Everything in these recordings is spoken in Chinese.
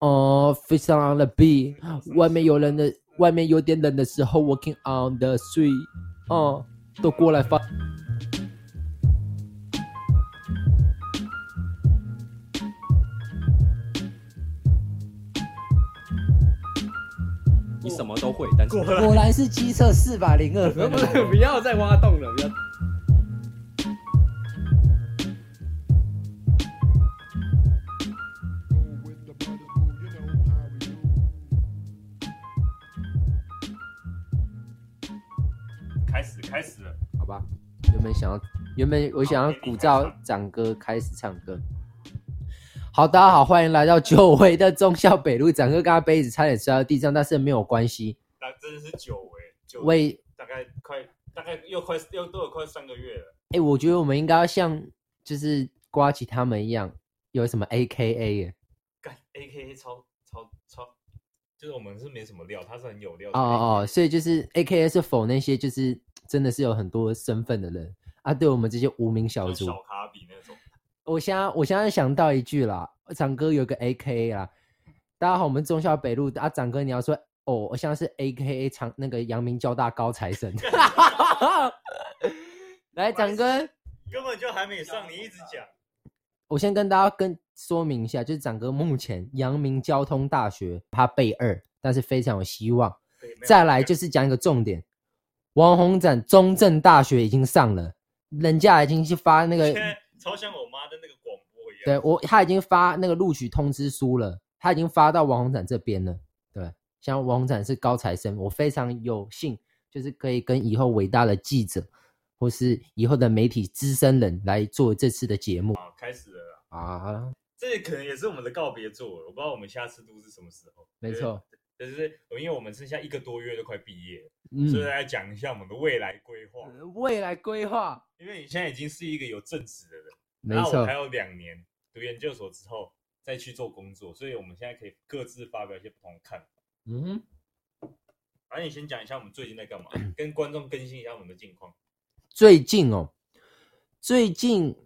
哦，Face on the beat，外面有人的，外面有点冷的时候，Walking on the street，哦，都过来发。你什么都会，但是果然是机测四百零二分，不是，不要再挖洞了，不要。想要，原本我想要鼓噪长哥开始唱歌。好，大家好，欢迎来到久违的忠孝北路。长哥刚刚杯子差点摔到地上，但是没有关系。那真的是久违，久违，大概快，大概又快又都有快三个月了。哎、欸，我觉得我们应该要像就是呱吉他们一样，有什么 A K A 耶？干 A K A 超超超，就是我们是没什么料，他是很有料。哦哦哦，所以就是 A K A 是否那些就是真的是有很多身份的人啊？对我们这些无名小卒，小卡比那种。我现在我现在想到一句啦，长哥有个 A K A 啦，大家好，我们中校北路啊，长哥你要说哦，我现在是 A K A 长那个阳明交大高材生，来长哥根本就还没上，你一直讲，我先跟大家跟说明一下，就是长哥目前阳明交通大学他备二，但是非常有希望。再来就是讲一个重点，王宏展中正大学已经上了，人家已经去发那个。超像我妈的那个广播一样。对我，他已经发那个录取通知书了，他已经发到王鸿展这边了。对，像王鸿展是高材生，我非常有幸，就是可以跟以后伟大的记者，或是以后的媒体资深人来做这次的节目。好，开始了啊！这可能也是我们的告别作，我不知道我们下次录是什么时候。没错，就是因为我们剩下一个多月都快毕业了，嗯，所以来讲一下我们的未来规划。未来规划。因为你现在已经是一个有正职的人，没错，我还有两年读研究所之后再去做工作，所以我们现在可以各自发表一些不同的看法。嗯哼，反正你先讲一下我们最近在干嘛，跟观众更新一下我们的近况。最近哦，最近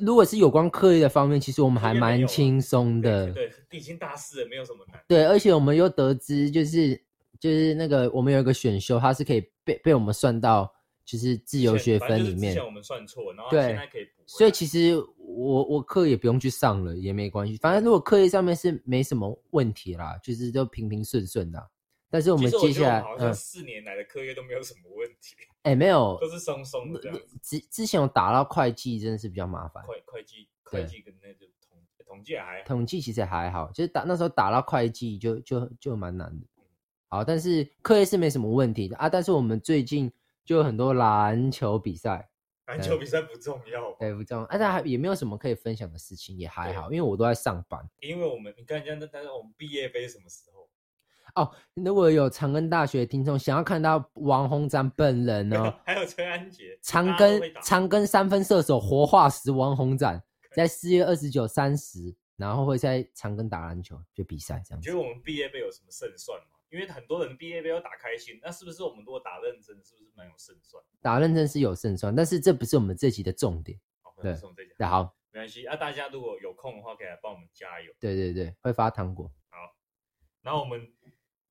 如果是有关课业的方面，其实我们还蛮轻松的。对，已经大四了，没有什么难。对，而且我们又得知，就是就是那个我们有一个选修，它是可以被被我们算到。就是自由学分里面，之前我们算错，然后现在可以补。所以其实我我课也不用去上了，也没关系。反正如果课业上面是没什么问题啦，就是都平平顺顺的。但是我们接下来，好像四年来的课业都没有什么问题。哎、嗯欸，没有，都是松松的。之之前我打到会计真的是比较麻烦。会会计会计跟那个统统计还好。统计其实还好，就是打那时候打到会计就就就蛮难的。好，但是课业是没什么问题的啊。但是我们最近。就有很多篮球比赛，篮球比赛不重要，对，不重要。而且还也没有什么可以分享的事情，也还好，因为我都在上班。因为我们，你看人家，但是我们毕业杯什么时候？哦，如果有长庚大学听众想要看到王鸿展本人 呢？还有陈安杰，长庚长庚三分射手活化石王鸿展，在四月二十九、三十，然后会在长庚打篮球，就比赛这样子。你觉得我们毕业杯有什么胜算吗？因为很多人毕业杯要打开心，那是不是我们如果打认真，是不是蛮有胜算？打认真是有胜算，但是这不是我们这集的重点。好，对，这集对，好，没关系。啊，大家如果有空的话，可以来帮我们加油。对对对，会发糖果。好，然后我们，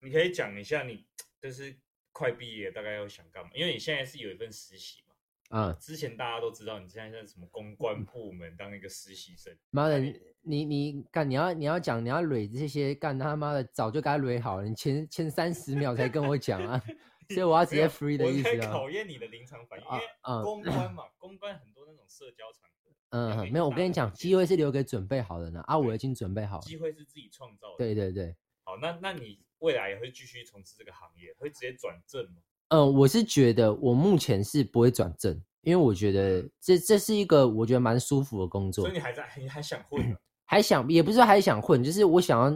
你可以讲一下你就是快毕业，大概要想干嘛？因为你现在是有一份实习嘛。嗯。之前大家都知道你现在在什么公关部门当一个实习生。妈的！你你干你要你要讲你要捋这些干他妈的早就该捋好了，你前前三十秒才跟我讲啊，所以我要直接 free 的意思啊。考验你的临场反应，因为公关嘛，公关很多那种社交场合。嗯，没有，我跟你讲，机会是留给准备好的呢。啊，我已经准备好了。机会是自己创造的。对对对。好，那那你未来也会继续从事这个行业，会直接转正吗？嗯，我是觉得我目前是不会转正，因为我觉得这这是一个我觉得蛮舒服的工作。所以你还在，你还想混？还想也不是说还想混，就是我想要，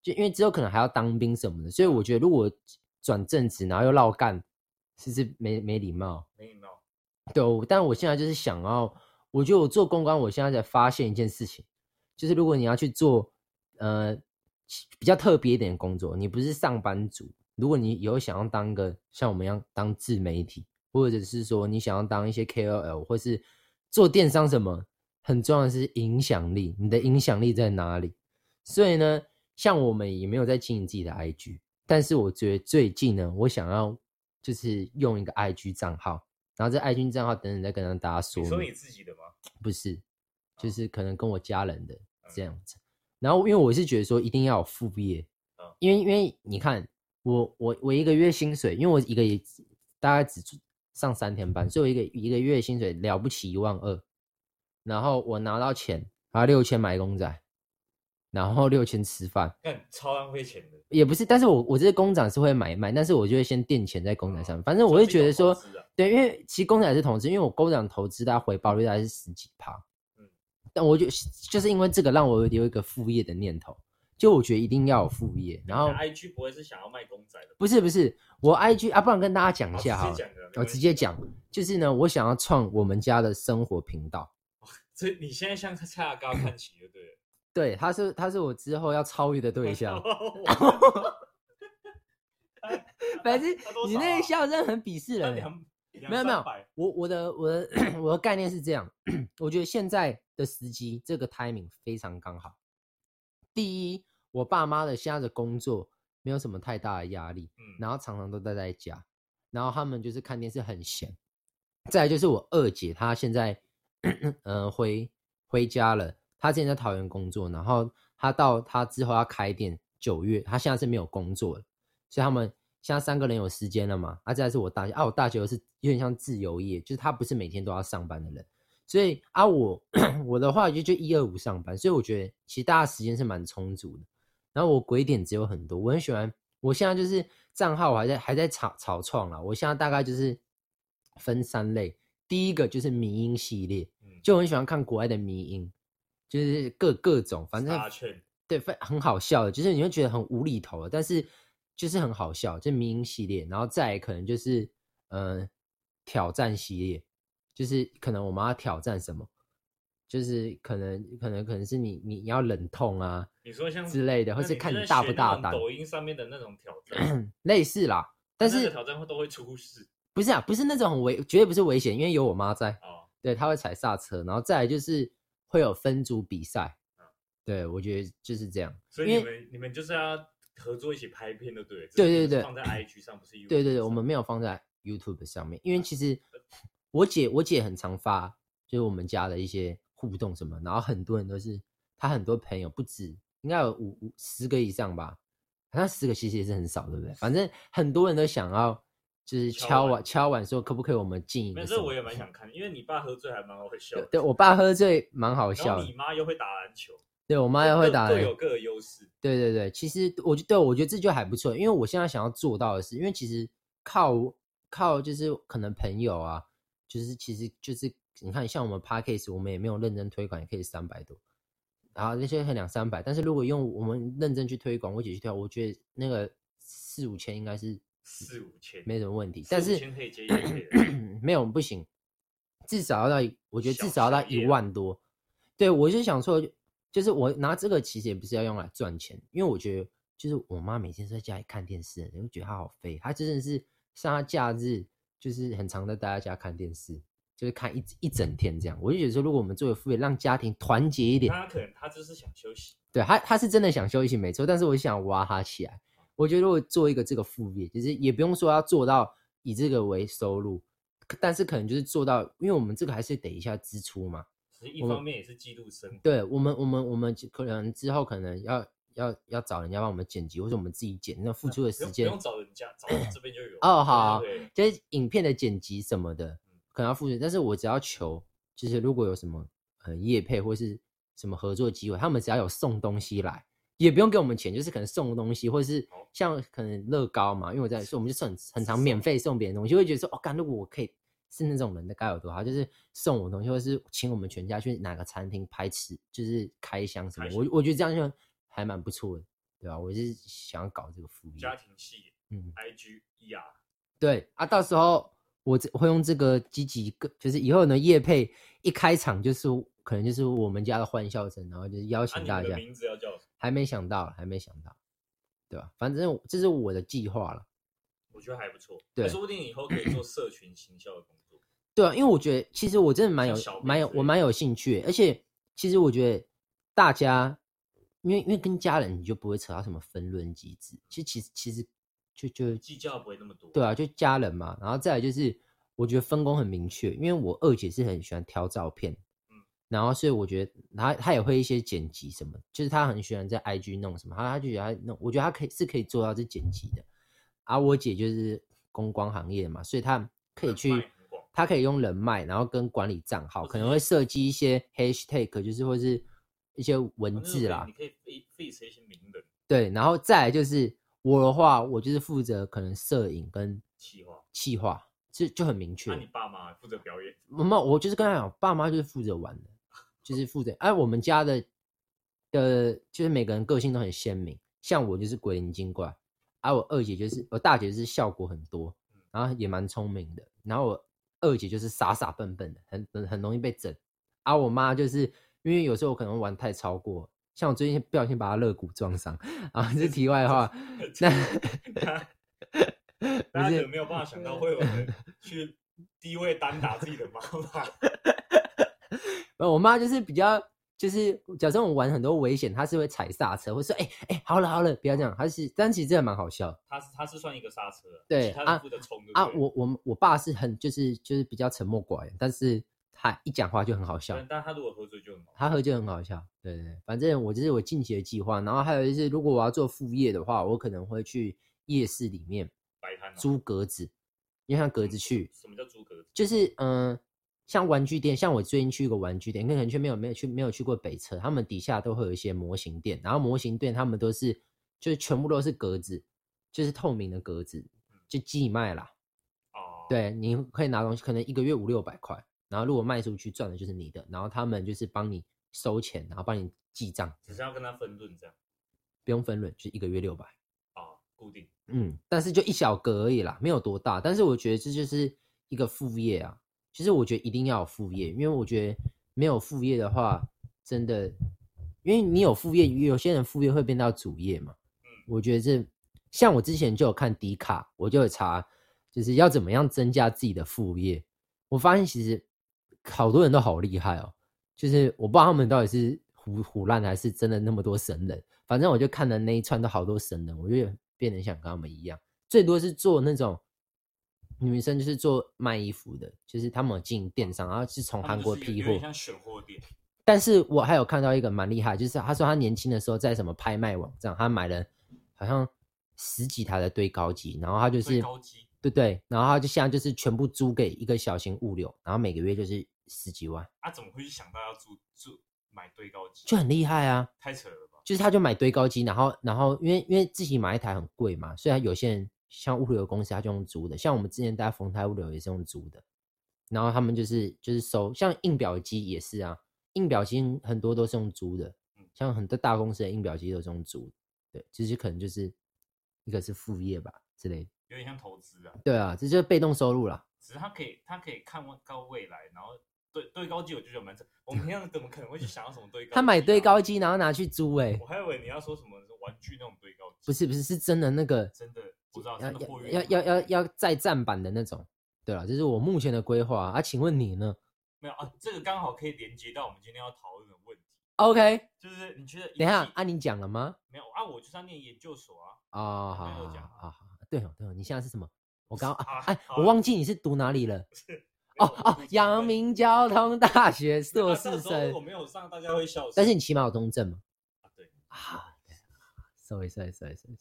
就因为之后可能还要当兵什么的，所以我觉得如果转正职，然后又绕干，其实没没礼貌。没礼貌。对，但我现在就是想要，我觉得我做公关，我现在在发现一件事情，就是如果你要去做呃比较特别一点的工作，你不是上班族，如果你以后想要当一个像我们一样当自媒体，或者是说你想要当一些 KOL，或是做电商什么。很重要的是影响力，你的影响力在哪里？所以呢，像我们也没有在经营自己的 IG，但是我觉得最近呢，我想要就是用一个 IG 账号，然后这 IG 账号等等再跟大家说。你说你自己的吗？不是，就是可能跟我家人的这样子。然后因为我是觉得说一定要有副业，因为因为你看我我我一个月薪水，因为我一个月大概只上三天班，所以我一个一个月薪水了不起一万二，然后我拿到钱，还有六千买公仔。然后六千吃饭，干超浪费钱的，也不是，但是我我这些公仔是会买卖，但是我就会先垫钱在公仔上面，反正我会觉得说，对，因为其实公仔是投资，因为我公仔投资它回报率大概是十几趴，嗯，但我就就是因为这个让我有一个副业的念头，就我觉得一定要有副业，然后 IG 不会是想要卖公仔的，不是不是，我 IG 啊，不然跟大家讲一下哈，我直接讲，就是呢，我想要创我们家的生活频道，所以你现在向蔡阿高看齐就对了。对，他是他是我之后要超越的对象。反正你那个笑声很鄙视人。没有没有，我我的我的 我的概念是这样，我觉得现在的时机这个 timing 非常刚好。第一，我爸妈的现在的工作没有什么太大的压力，然后常常都待在家，然后他们就是看电视很闲。再来就是我二姐，她现在嗯、呃、回回家了。她之前在桃园工作，然后她到她之后要开店，九月她现在是没有工作的，所以他们现在三个人有时间了嘛？啊，再来是我大学啊，我大姐又是有点像自由业，就是他不是每天都要上班的人，所以啊我我的话就就一二五上班，所以我觉得其实大家时间是蛮充足的。然后我鬼点子有很多，我很喜欢，我现在就是账号我还在还在草草创了，我现在大概就是分三类，第一个就是迷音系列，就很喜欢看国外的迷音。就是各各种，反正对，非很好笑的，就是你会觉得很无厘头的，但是就是很好笑，就迷音系列，然后再可能就是呃挑战系列，就是可能我们要挑战什么，就是可能可能可能是你你要忍痛啊，你说像之类的，或是看你大不大胆，抖音上面的那种挑战，类似啦，但是挑战会都会出事，不是啊，不是那种很危，绝对不是危险，因为有我妈在，哦，对，她会踩刹车，然后再来就是。会有分组比赛，对，我觉得就是这样。所以你们你们就是要合作一起拍片的，对对？对对对，放在 IG 上不是？对对对，我们没有放在 YouTube 上面，因为其实我姐我姐很常发，就是我们家的一些互动什么，然后很多人都是她很多朋友不止，应该有五五十个以上吧，好像十个其实也是很少，对不对？反正很多人都想要。就是敲碗敲碗说可不可以我们进一个？这我也蛮想看，因为你爸喝醉还蛮会笑的。对，我爸喝醉蛮好笑的。你妈又会打篮球。对，我妈又会打篮球。各有各的优势。对对对，其实我觉，对，我觉得这就还不错。因为我现在想要做到的是，因为其实靠靠就是可能朋友啊，就是其实就是你看，像我们 Podcast 我们也没有认真推广，也可以三百多，然后那些两三百，但是如果用我们认真去推广，我姐去推，我觉得那个四五千应该是。四五千没什么问题，但是 没有不行，至少要到，我觉得至少要到一万多。对，我就想说，就是我拿这个其实也不是要用来赚钱，因为我觉得就是我妈每天在家里看电视，你会觉得她好废。她真的是像她假日就是很常在大家家看电视，就是看一一整天这样。我就觉得说，如果我们作为副业，让家庭团结一点，他可能他就是想休息，对他他是真的想休息没错，但是我想挖他起来。我觉得如果做一个这个副业，其实也不用说要做到以这个为收入，但是可能就是做到，因为我们这个还是得一下支出嘛。其实一方面也是记录生活。对我们，我们，我们可能之后可能要要要找人家帮我们剪辑，或者我们自己剪，那付出的时间不用找人家，找这边就有。哦，好，就是影片的剪辑什么的，可能要付出，但是我只要求，就是如果有什么呃业配或是什么合作机会，他们只要有送东西来。也不用给我们钱，就是可能送东西，或者是像可能乐高嘛，因为我在所以，我们就很很常免费送别人东西，会觉得说，哦，干，如果我可以是那种人，的该有多好，就是送我东西，或者是请我们全家去哪个餐厅拍吃，就是开箱什么，我我觉得这样就还蛮不错的，对吧？我是想要搞这个福利，家庭系，嗯，IG ER，对啊，到时候我我会用这个积极个，就是以后呢，叶配一开场就是可能就是我们家的欢笑声，然后就是邀请大家，名字要叫。还没想到，还没想到，对吧？反正这是我的计划了。我觉得还不错，对，说不定以后可以做社群行销的工作。对啊，因为我觉得其实我真的蛮有蛮有我蛮有兴趣，而且其实我觉得大家因为因为跟家人你就不会扯到什么分论机制，其实其实其实就就计较不会那么多。对啊，就家人嘛，然后再来就是我觉得分工很明确，因为我二姐是很喜欢挑照片，嗯，然后所以我觉得她她也会一些剪辑什么，就是她很喜欢在 IG 弄什么，她她就觉得她弄，我觉得她可以是可以做到这剪辑的。而、啊、我姐就是公关行业嘛，所以她可以去，她可以用人脉，然后跟管理账号，可能会设计一些 hashtag，就是或是。一些文字啦，你可以废废一些名人。对，然后再来就是我的话，我就是负责可能摄影跟企划，企划就就很明确。那你爸妈负责表演？没有，我就是跟他讲，爸妈就是负责玩的，就是负责。哎，我们家的的，就是每个人个性都很鲜明，像我就是鬼灵精怪，而、啊、我二姐就是我大姐就是效果很多，然后也蛮聪明的，然后我二姐就是傻傻笨笨的，很很很容易被整，而、啊、我妈就是。因为有时候我可能玩太超过，像我最近不小心把他肋骨撞伤 啊，这是题外话。那大家 有没有办法想到 会有人去低位单打自己的妈妈？我妈就是比较，就是假设我玩很多危险，她是会踩刹车，会说哎哎、好了好了，不要这样。她是，但其实真的蛮好笑。她是她是算一个刹车，对啊对啊，我我我爸是很就是就是比较沉默寡言，但是。他一讲话就很好笑，但他如果喝醉就很好笑，他喝就很好笑。对对对，反正我这是我近期的计划。然后还有就是，如果我要做副业的话，我可能会去夜市里面摆摊租格子，因为像格子去。什么叫租格子？就是嗯、呃，像玩具店，像我最近去一个玩具店，可能却没有没有去没有去过北车，他们底下都会有一些模型店，然后模型店他们都是就是全部都是格子，就是透明的格子，就寄卖啦。哦，对，你可以拿东西，可能一个月五六百块。然后如果卖出去赚的就是你的，然后他们就是帮你收钱，然后帮你记账，只是要跟他分润这样，不用分润，就一个月六百啊，固定。嗯，但是就一小格而已啦，没有多大。但是我觉得这就是一个副业啊。其实我觉得一定要有副业，因为我觉得没有副业的话，真的，因为你有副业，有些人副业会变到主业嘛。嗯，我觉得这像我之前就有看迪卡，我就有查，就是要怎么样增加自己的副业。我发现其实。好多人都好厉害哦，就是我不知道他们到底是胡胡烂还是真的那么多神人。反正我就看了那一串都好多神人，我就变得想跟他们一样。最多是做那种女生，就是做卖衣服的，就是他们进电商，然后是从韩国批货，像选货店。但是我还有看到一个蛮厉害，就是他说他年轻的时候在什么拍卖网站，他买了好像十几台的堆高机，然后他就是对对，然后他就现在就是全部租给一个小型物流，然后每个月就是。十几万，他、啊、怎么会去想到要租租买堆高机？就很厉害啊！太扯了吧！就是他就买堆高机，然后然后因为因为自己买一台很贵嘛，所以有些人像物流公司他就用租的，像我们之前带丰泰物流也是用租的，然后他们就是就是收，像印表机也是啊，印表机很多都是用租的，像很多大公司的印表机都是用租的，对，其实可能就是一个是副业吧之类的，有点像投资啊。对啊，这就是被动收入啦。只是他可以他可以看高未来，然后。堆堆高机我就觉得蛮扯，我们平常怎么可能会去想要什么堆高机？他买堆高机然后拿去租哎、欸，我还以为你要说什么玩具那种堆高机，不是不是是真的那个真的不知道的要要要要要再站板的那种，对了，这是我目前的规划啊，请问你呢？没有啊，这个刚好可以连接到我们今天要讨论的问题。OK，就是你觉得等一下啊，你讲了吗？没有啊，我就是要念研究所啊。哦，好好好好，对哦对哦，你现在是什么？我刚刚啊哎，我忘记你是读哪里了。哦哦，阳明交通大学硕士生，我没有上，大家会笑。但是你起码有中正嘛？啊，对啊，sorry sorry sorry sorry，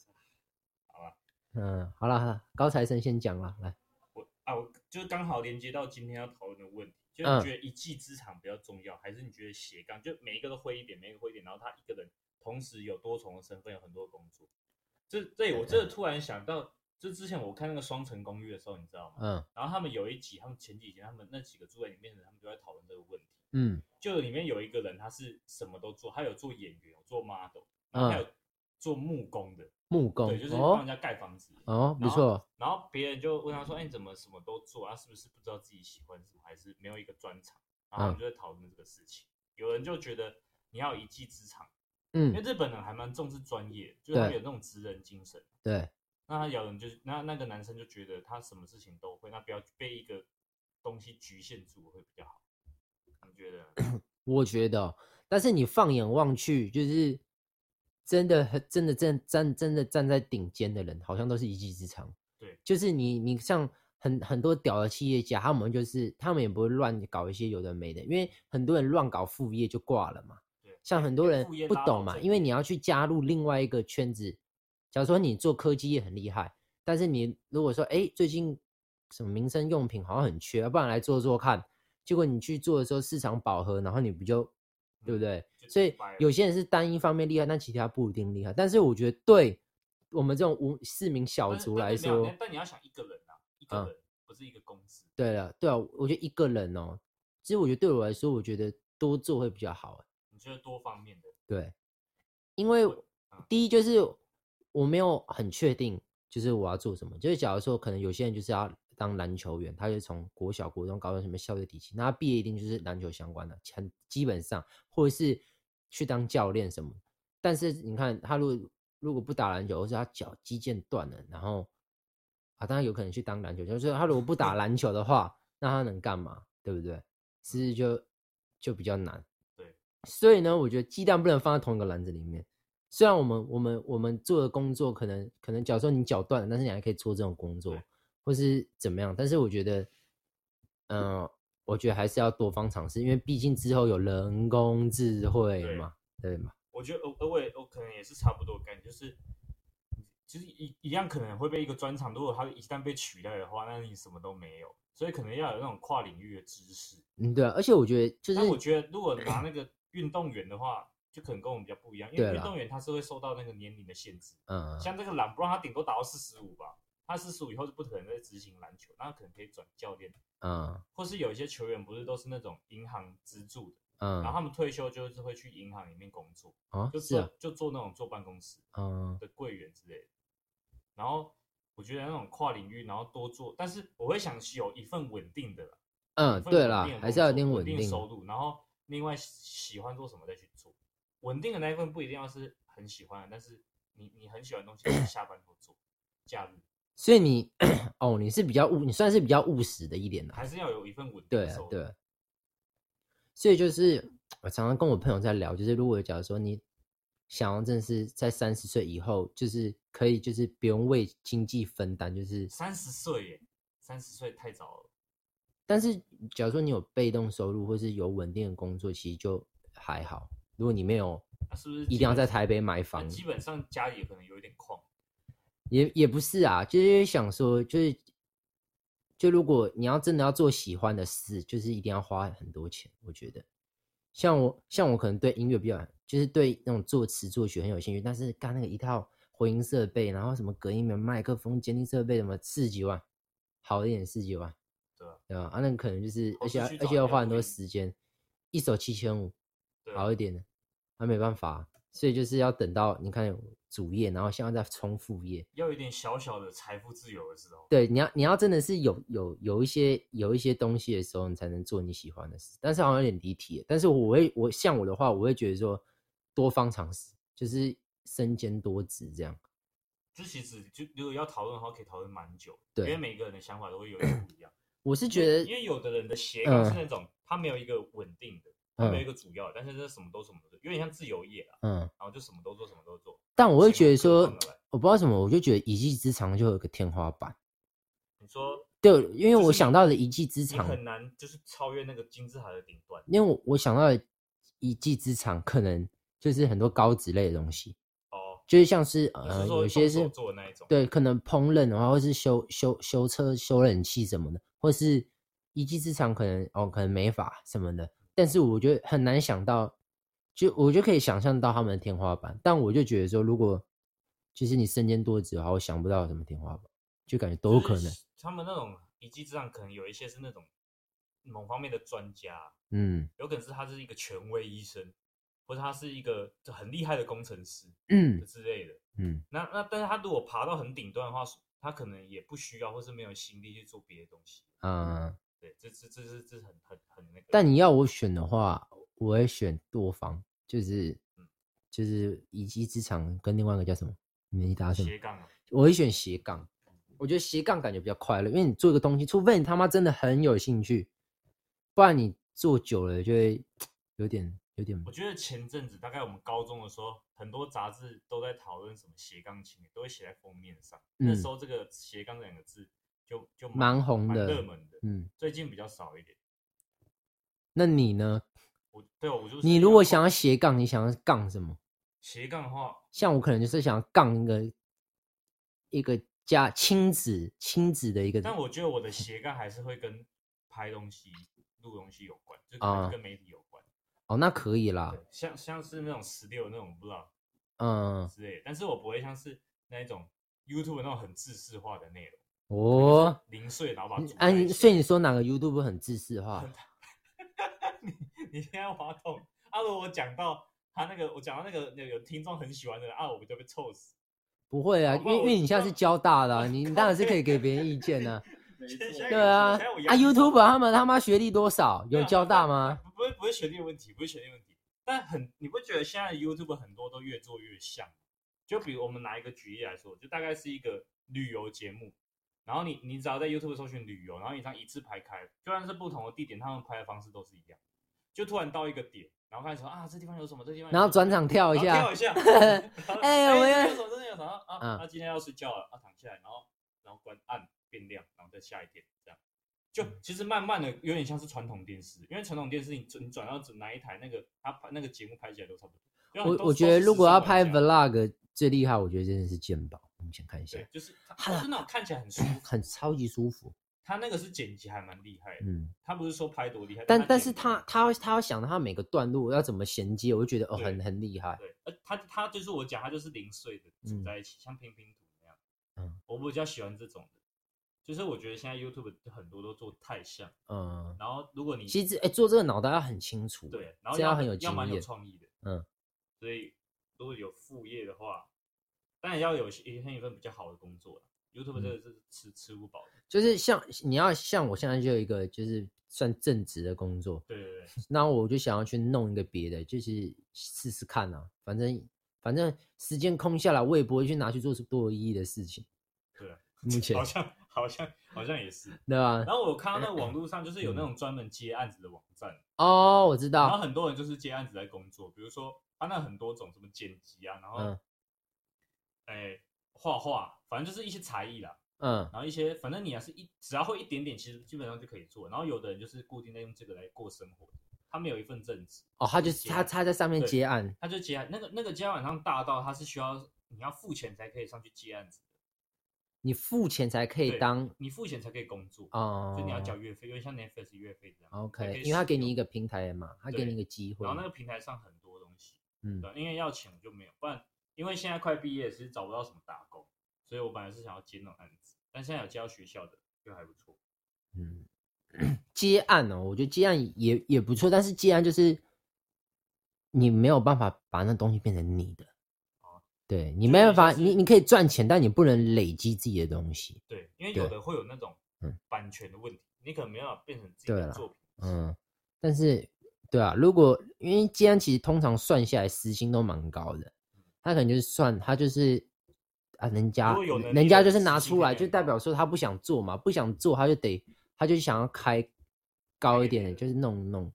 好了，嗯，好了，高材生先讲了，来，我啊，我就刚好连接到今天要讨论的问题，就是你觉得一技之长比较重要，还是你觉得斜杠，就每一个都会一点，每一个会一点，然后他一个人同时有多重的身份，有很多工作。这对我真的突然想到。就之前我看那个《双城公寓》的时候，你知道吗？嗯。然后他们有一集，他们前几集，他们那几个住在里面的人，他们就在讨论这个问题。嗯。就里面有一个人，他是什么都做，他有做演员，有做 model，然后还有做木工的。木工。对，就是帮人家盖房子。哦，没错。然后别人就问他说：“哎，你怎么什么都做？他是不是不知道自己喜欢什么，还是没有一个专长？”然后他们就在讨论这个事情。有人就觉得你要有一技之长，嗯，因为日本人还蛮重视专业，就是他们有那种职人精神。对。那他咬人就是那那个男生就觉得他什么事情都会，那不要被一个东西局限住会比较好。你觉得？我觉得，但是你放眼望去，就是真的很真的真站真的站在顶尖的人，好像都是一技之长。对，就是你你像很很多屌的企业家，他们就是他们也不会乱搞一些有的没的，因为很多人乱搞副业就挂了嘛。对，像很多人不懂嘛，因为你要去加入另外一个圈子。假如说你做科技也很厉害，但是你如果说哎最近什么民生用品好像很缺，要不然来做做看。结果你去做的时候市场饱和，然后你不就对不对？所以有些人是单一方面厉害，但其他不一定厉害。但是我觉得，对我们这种无市民小卒来说，但，但你要想一个人啊，一个人、嗯、不是一个公司。对了，对啊，我觉得一个人哦，其实我觉得对我来说，我觉得多做会比较好。你觉得多方面的？对，因为第一就是我没有很确定，就是我要做什么。就是假如说，可能有些人就是要。当篮球员，他就从国小、国中搞到什么校队体系，那他毕业一定就是篮球相关的，很基本上，或者是去当教练什么。但是你看，他如果如果不打篮球，或是他脚肌腱断了，然后啊，当然有可能去当篮球，就是他如果不打篮球的话，那他能干嘛？对不对？其实就就比较难。对，所以呢，我觉得鸡蛋不能放在同一个篮子里面。虽然我们我们我们做的工作可能可能，假如说你脚断了，但是你还可以做这种工作。或是怎么样，但是我觉得，嗯、呃，我觉得还是要多方尝试，因为毕竟之后有人工智慧嘛，对，对吗？我觉得，呃，我也我可能也是差不多感觉，就是其实一一样可能会被一个专长，如果它一旦被取代的话，那你什么都没有，所以可能要有那种跨领域的知识。嗯，对啊，而且我觉得就是，但我觉得如果拿那个运动员的话，就可能跟我们比较不一样，因为运动员他是会受到那个年龄的限制，嗯，像这个朗布朗，他顶多达到四十五吧。他四十五以后是不可能再执行篮球，那他可能可以转教练，嗯，或是有一些球员不是都是那种银行资助的，嗯，然后他们退休就是会去银行里面工作，啊，就是、啊、就做那种坐办公室，嗯，的柜员之类的。然后我觉得那种跨领域，然后多做，但是我会想有一份稳定的，嗯，对啦，还是要有点稳定。收入，然后另外喜欢做什么再去做，稳定的那一份不一定要是很喜欢的，但是你你很喜欢的东西，下班后做，假日。所以你哦，你是比较务，你算是比较务实的一点的，还是要有一份稳定对啊，对。所以就是我常常跟我朋友在聊，就是如果假如说你想要真的是在三十岁以后，就是可以就是不用为经济分担，就是三十岁耶，三十岁太早了。但是假如说你有被动收入，或是有稳定的工作，其实就还好。如果你没有，是不是一定要在台北买房？基本上家里可能有一点矿。也也不是啊，就是想说，就是就如果你要真的要做喜欢的事，就是一定要花很多钱。我觉得，像我像我可能对音乐比较，就是对那种作词作曲很有兴趣，但是干那个一套回音设备，然后什么隔音棉、麦克风、监听设备，什么四十几万，好一点四十几万，对吧？对吧？啊，那个可能就是，而且而且要花很多时间，一首七千五，好一点的，那没办法，所以就是要等到你看。主业，然后现在在冲副业，要有一点小小的财富自由的时候。对，你要你要真的是有有有一些有一些东西的时候，你才能做你喜欢的事。但是好像有点离题。但是我会我像我的话，我会觉得说多方尝试，就是身兼多职这样。这其实就如果要讨论的话，可以讨论蛮久。对，因为每个人的想法都会有点不一样。我是觉得因，因为有的人的斜杠是那种、嗯、他没有一个稳定的。没有一个主要，但是这什么都什么都做，有点像自由业啊。嗯，然后就什么都做，什么都做。但我会觉得说，我不知道什么，我就觉得一技之长就有一个天花板。你说对，因为我想到的一技之长很难，就是超越那个金字塔的顶端。因为我我想到的一技之长，可能就是很多高职类的东西。哦，就是像是呃，有些是做那一种，对，可能烹饪的话，或是修修修车、修冷气什么的，或是一技之长，可能哦，可能美发什么的。但是我觉得很难想到，就我就可以想象到他们的天花板。但我就觉得说，如果其实你身兼多职的话，我想不到什么天花板，就感觉都有可能。他们那种一技之长，可能有一些是那种某方面的专家，嗯，有可能是他是一个权威医生，或者他是一个很厉害的工程师，嗯之类的，嗯。那那但是他如果爬到很顶端的话，他可能也不需要，或是没有心力去做别的东西，嗯。对，这这这是这是很很很那个。但你要我选的话，我会选多方，就是，嗯、就是一技之长跟另外一个叫什么？你答什么？斜杠啊。我会选斜杠，我觉得斜杠感觉比较快乐，因为你做一个东西，除非你他妈真的很有兴趣，不然你做久了就会有点有点。我觉得前阵子大概我们高中的时候，很多杂志都在讨论什么斜杠青年，都会写在封面上。嗯、那时候这个斜杠两个字就就蛮红的，热门的。嗯，最近比较少一点。那你呢？我对我就是你如果想要斜杠，你想要杠什么？斜杠的话，像我可能就是想要杠一个一个家亲子亲子的一个。但我觉得我的斜杠还是会跟拍东西、录东西有关，就可能跟媒体有关。哦，那可以啦。像像是那种十六那种不知道，嗯之类，但是我不会像是那一种 YouTube 那种很制式化的内容。哦，零碎然后把。哎，所以你说哪个 YouTube 很自私化？你你现在滑动，啊，如果我讲到他那个，我讲到那个有有听众很喜欢的啊，我就被臭死。不会啊，因为因为你现在是交大的，你当然是可以给别人意见啊。对啊，啊 YouTube 他们他妈学历多少？有交大吗？不是不是学历问题，不是学历问题。但很，你不觉得现在 YouTube 很多都越做越像？就比如我们拿一个举例来说，就大概是一个旅游节目。然后你你只要在 YouTube 搜寻旅游，然后你这样一字排开，就算是不同的地点，他们拍的方式都是一样。就突然到一个点，然后开始说啊，这地方有什么？这地方，然后转场跳一下，跳一下。哎，我有什么？真的有什么？啊啊，今天要睡觉了，啊，躺下来，然后然后关暗变亮，然后再下一点，这样。就其实慢慢的有点像是传统电视，因为传统电视你你转到哪一台，那个他拍那个节目拍起来都差不多。我我觉得如果要拍 Vlog 最厉害，我觉得真的是健宝。目前看一下，就是它是那种看起来很舒服，很超级舒服。他那个是剪辑还蛮厉害的，嗯，他不是说拍多厉害，但但是他他他要想到他每个段落要怎么衔接，我就觉得哦很很厉害。对，呃，他他就是我讲，他就是零碎的组在一起，像拼拼图那样。嗯，我比较喜欢这种的，就是我觉得现在 YouTube 很多都做太像，嗯，然后如果你其实哎做这个脑袋要很清楚，对，然后要很有经验，要蛮有创意的，嗯，所以如果有副业的话，当然要有一份一份比较好的工作了。YouTube 这个是吃吃不饱的，就是像你要像我现在就有一个就是算正职的工作，对对对，那我就想要去弄一个别的，就是试试看啊，反正反正时间空下来，我也不会去拿去做多有意义的事情。对，目前 好像好像好像也是，对吧？然后我看到那个网络上就是有那种专门接案子的网站哦，我知道，然后很多人就是接案子在工作，比如说他那很多种什么剪辑啊，然后哎画画。反正就是一些才艺啦，嗯，然后一些反正你要是一只要会一点点，其实基本上就可以做。然后有的人就是固定在用这个来过生活，他没有一份正职哦，他就是他他在上面接案，他就接案。那个那个接案晚上大到他是需要你要付钱才可以上去接案子的，你付钱才可以当，你付钱才可以工作哦，就你要交月费，因为像 Netflix 月费这样。OK，因为他给你一个平台嘛，他给你一个机会。然后那个平台上很多东西，嗯，对，因为要钱我就没有，不然因为现在快毕业，其实找不到什么打工。所以我本来是想要接那种案子，但现在有接到学校的就还不错。嗯，接案哦，我觉得接案也也不错，但是接案就是你没有办法把那东西变成你的。哦，对，你没办法，你你可以赚钱，但你不能累积自己的东西。对，因为有的会有那种版权的问题，你可能没办法变成自己的作品。嗯，但是对啊，如果因为接案其实通常算下来时薪都蛮高的，他可能就是算他就是。啊，人家人家就是拿出来，就代表说他不想做嘛，不想做他就得，他就想要开高一点的，就是弄弄。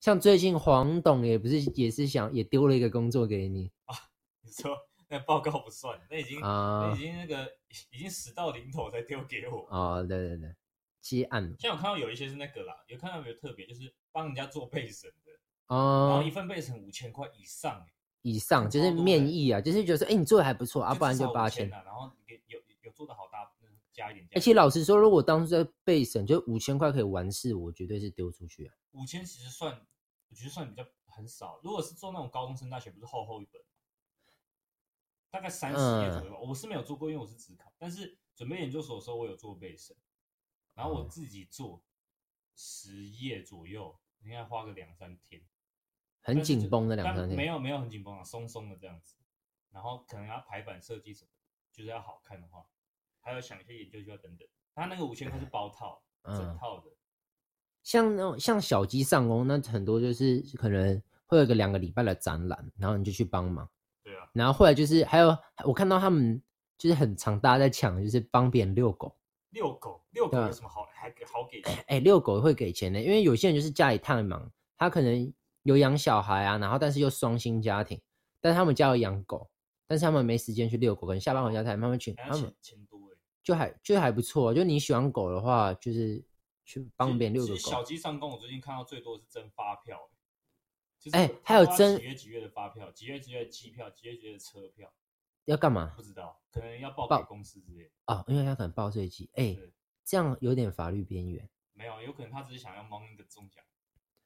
像最近黄董也不是也是想也丢了一个工作给你啊？你说那报告不算，那已经啊，那已经那个已经死到临头才丢给我啊？对对对，接案。像我看到有一些是那个啦，有看到有没有特别，就是帮人家做背审的哦，然后一份背审五千块以上。以上就是面议啊，就是觉得说，哎、欸，你做的还不错啊，不然就八千。然后有有有做的好大，加一点。而且老实说，如果当初在备审，就五千块可以完事，我绝对是丢出去啊。五千其实算，我觉得算比较很少。如果是做那种高中生大学，不是厚厚一本，大概三十页左右吧。嗯、我是没有做过，因为我是指考。但是准备研究所的时候，我有做备审，然后我自己做十页左右，应该花个两三天。很紧绷的两三天，没有没有很紧绷啊，松松的这样子，然后可能要排版设计什么，就是要好看的话，还要想一些研究就要等等。他那个五千块是包套，嗯、整套的。像那种像小鸡上工，那很多就是可能会有个两个礼拜的展览，然后你就去帮忙。对啊。然后后来就是还有我看到他们就是很常大家在抢，就是帮别人遛狗。遛狗，遛狗有什么好、啊、还给好给钱？哎，遛狗会给钱的，因为有些人就是家里太忙，他可能。有养小孩啊，然后但是又双薪家庭，但是他们家有养狗，但是他们没时间去遛狗，可能下班回家才慢慢去。他们钱多哎，就还就还不错。就你喜欢狗的话，就是去帮别人遛个狗。小鸡上工，我最近看到最多是真发票，哎、欸，还有真几月几月的发票，几月几月的机票，几月几月的车票，要干嘛？不知道，可能要报给公司之类的。哦，因为他可能报税季，哎、欸，这样有点法律边缘。没有，有可能他只是想要蒙一个中奖。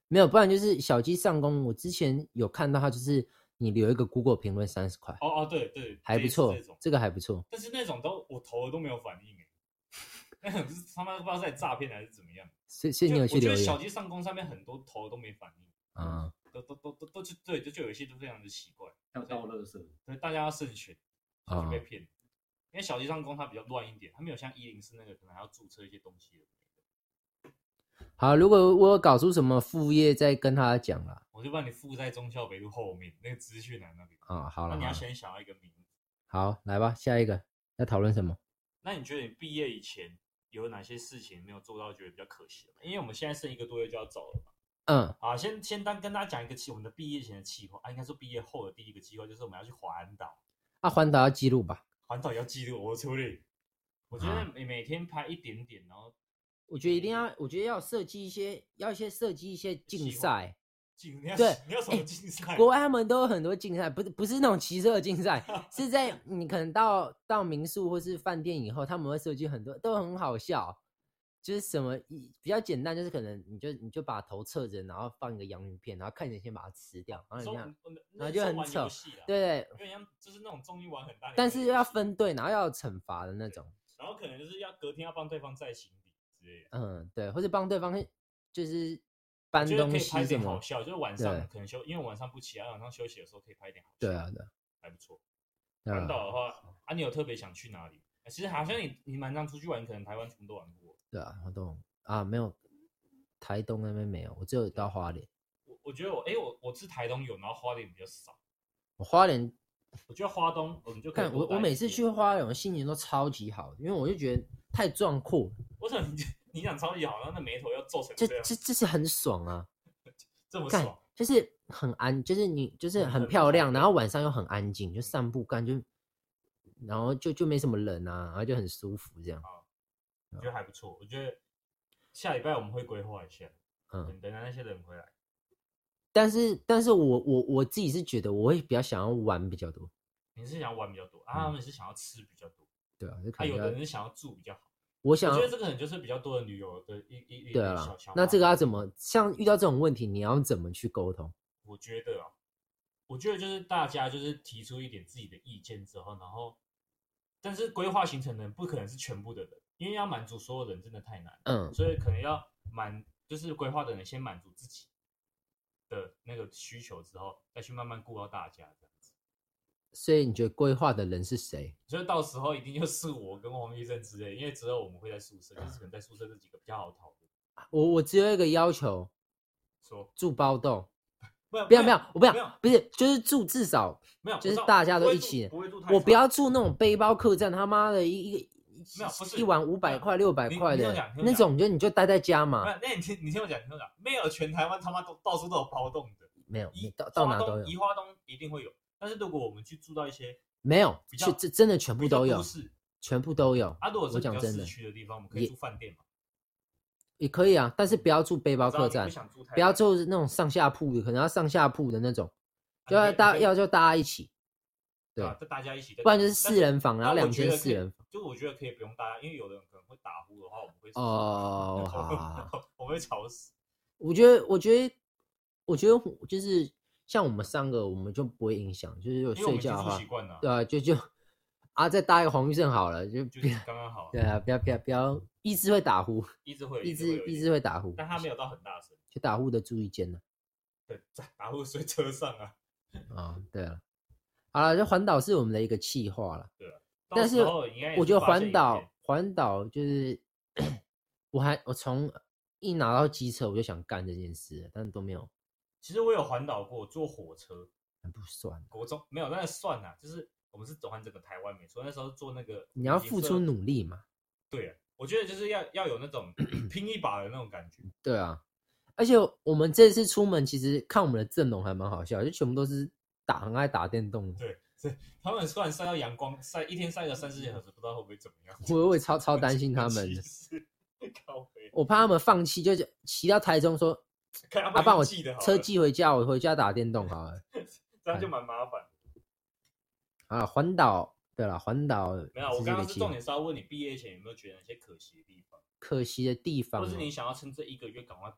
没有，不然就是小鸡上工。我之前有看到他，就是你留一个 Google 评论三十块。哦哦，对对，还不错，这，这个还不错。但是那种都我投了都没有反应哎，那种就是他妈不知道在诈骗还是怎么样。所以所以你有去留言？我觉得小鸡上工上面很多投了都没反应啊、嗯，都都都都都就对，就就有一些都非常的奇怪，像倒垃圾。所以大家要慎选，就被骗、嗯。因为小鸡上工它比较乱一点，它没有像一零四那个可能还要注册一些东西的。好，如果我有搞出什么副业，再跟他讲啦。我就帮你附在中校北路后面那个资讯栏那边。啊、哦，好了，那你要先想要一个名字。好，来吧，下一个要讨论什么？那你觉得你毕业以前有哪些事情没有做到，觉得比较可惜？因为我们现在剩一个多月就要走了嘛。嗯，好，先先当跟大家讲一个期，我们的毕业前的计划啊，应该说毕业后的第一个计划就是我们要去环岛。啊，环岛要记录吧？环岛要记录，我处理。我觉得每每天拍一点点，然后。我觉得一定要，我觉得要设计一些，要一些设计一些竞赛。竞对，你要什么竞赛？欸，国外他们都有很多竞赛，不是不是那种骑车的竞赛，是在你可能到到民宿或是饭店以后，他们会设计很多，都很好笑。就是什么比较简单，就是可能你就你就把头侧着，然后放一个洋芋片，然后看着先把它吃掉，然后你这样，然后就很扯。对对，就是那种综艺玩很大，但是要分队，然后要有惩罚的那种。然后可能就是要隔天要帮对方再行。嗯，对，或者帮对方就是搬东西拍点好笑，就是晚上可能休，因为晚上不起来，晚上休息的时候可以拍一点好笑。对啊，对，还不错。环岛的话，啊，你有特别想去哪里？其实好像你你蛮常出去玩，可能台湾全部都玩过。对啊，花东啊，没有，台东那边没有，我只有到花莲。我我觉得我哎、欸，我我是台东有，然后花莲比较少。我花莲，我觉得花东我们就看我我每次去花莲，我心情都超级好，因为我就觉得。太壮阔，我想你你想超级好，然后那眉头要皱成这样，这这这是很爽啊，这么爽，就是很安，就是你就是很漂亮，然后晚上又很安静，就散步感就，然后就就没什么人啊，然后就很舒服这样。我觉得还不错，我觉得下礼拜我们会规划一下，嗯，等等那些人回来。但是但是我我我自己是觉得我会比较想要玩比较多，你是想要玩比较多，啊，他们是想要吃比较多。对啊，他有的人是想要住比较好。我想，我觉得这个很就是比较多的旅游的一一一对啊。那这个要怎么？像遇到这种问题，你要怎么去沟通？我觉得啊，我觉得就是大家就是提出一点自己的意见之后，然后，但是规划行程的人不可能是全部的人，因为要满足所有人真的太难。嗯，所以可能要满，就是规划的人先满足自己的那个需求之后，再去慢慢顾到大家这样子。所以你觉得规划的人是谁？所以到时候一定就是我跟黄医生之类，因为之后我们会在宿舍，就是可能在宿舍这几个比较好讨论。我我只有一个要求，说住包栋，不要不要，我不要，不是就是住至少没有，就是大家都一起，我不要住那种背包客栈，他妈的一一个没有不是一晚五百块六百块的那种，就你就待在家嘛。那你听你听我讲，你听我讲，没有全台湾他妈都到处都有包栋的，没有，到到哪都有，宜花东一定会有。但是如果我们去住到一些没有，去这真的全部都有，是全部都有。啊，如果是比较市区的地方，我们可以住饭店嘛？也可以啊，但是不要住背包客栈，不要住那种上下铺的，可能要上下铺的那种，就要大要就大家一起，对，就大家一起，不然就是四人房，然后两间四人房。就我觉得可以不用大家，因为有的人可能会打呼的话，我们会哦，好好好，我会吵死。我觉得，我觉得，我觉得就是。像我们三个，我们就不会影响，就是有睡觉的话，对啊，就就啊，再搭一个黄玉胜好了，就就刚刚好。对啊，不要不要不要，一直会打呼，一直会，一直一直会打呼，但他没有到很大声，就打呼的注意间呢。对，打呼睡车上啊。啊，对了，好了，就环岛是我们的一个计划了。对啊，但是我觉得环岛环岛就是，我还我从一拿到机车我就想干这件事，但是都没有。其实我有环岛过，坐火车，不算。国中没有，那算啦，就是我们是走环整个台湾，没错。那时候做那个，你要付出努力嘛。对啊，我觉得就是要要有那种 拼一把的那种感觉。对啊，而且我们这次出门，其实看我们的阵容还蛮好笑，就全部都是打很爱打电动。对，对，他们突然晒到阳光，晒一天晒个三四小时，不知道会不会怎么样。我会超超担心他们的，我怕他们放弃，就骑到台中说，阿爸、啊、我车寄回家，我回家打电动好了，这样就蛮麻烦。啊，环岛，对了，环岛没有，我刚刚是重点是要问你，毕业前有没有觉得哪些可惜的地方？可惜的地方，或是你想要趁这一个月赶快补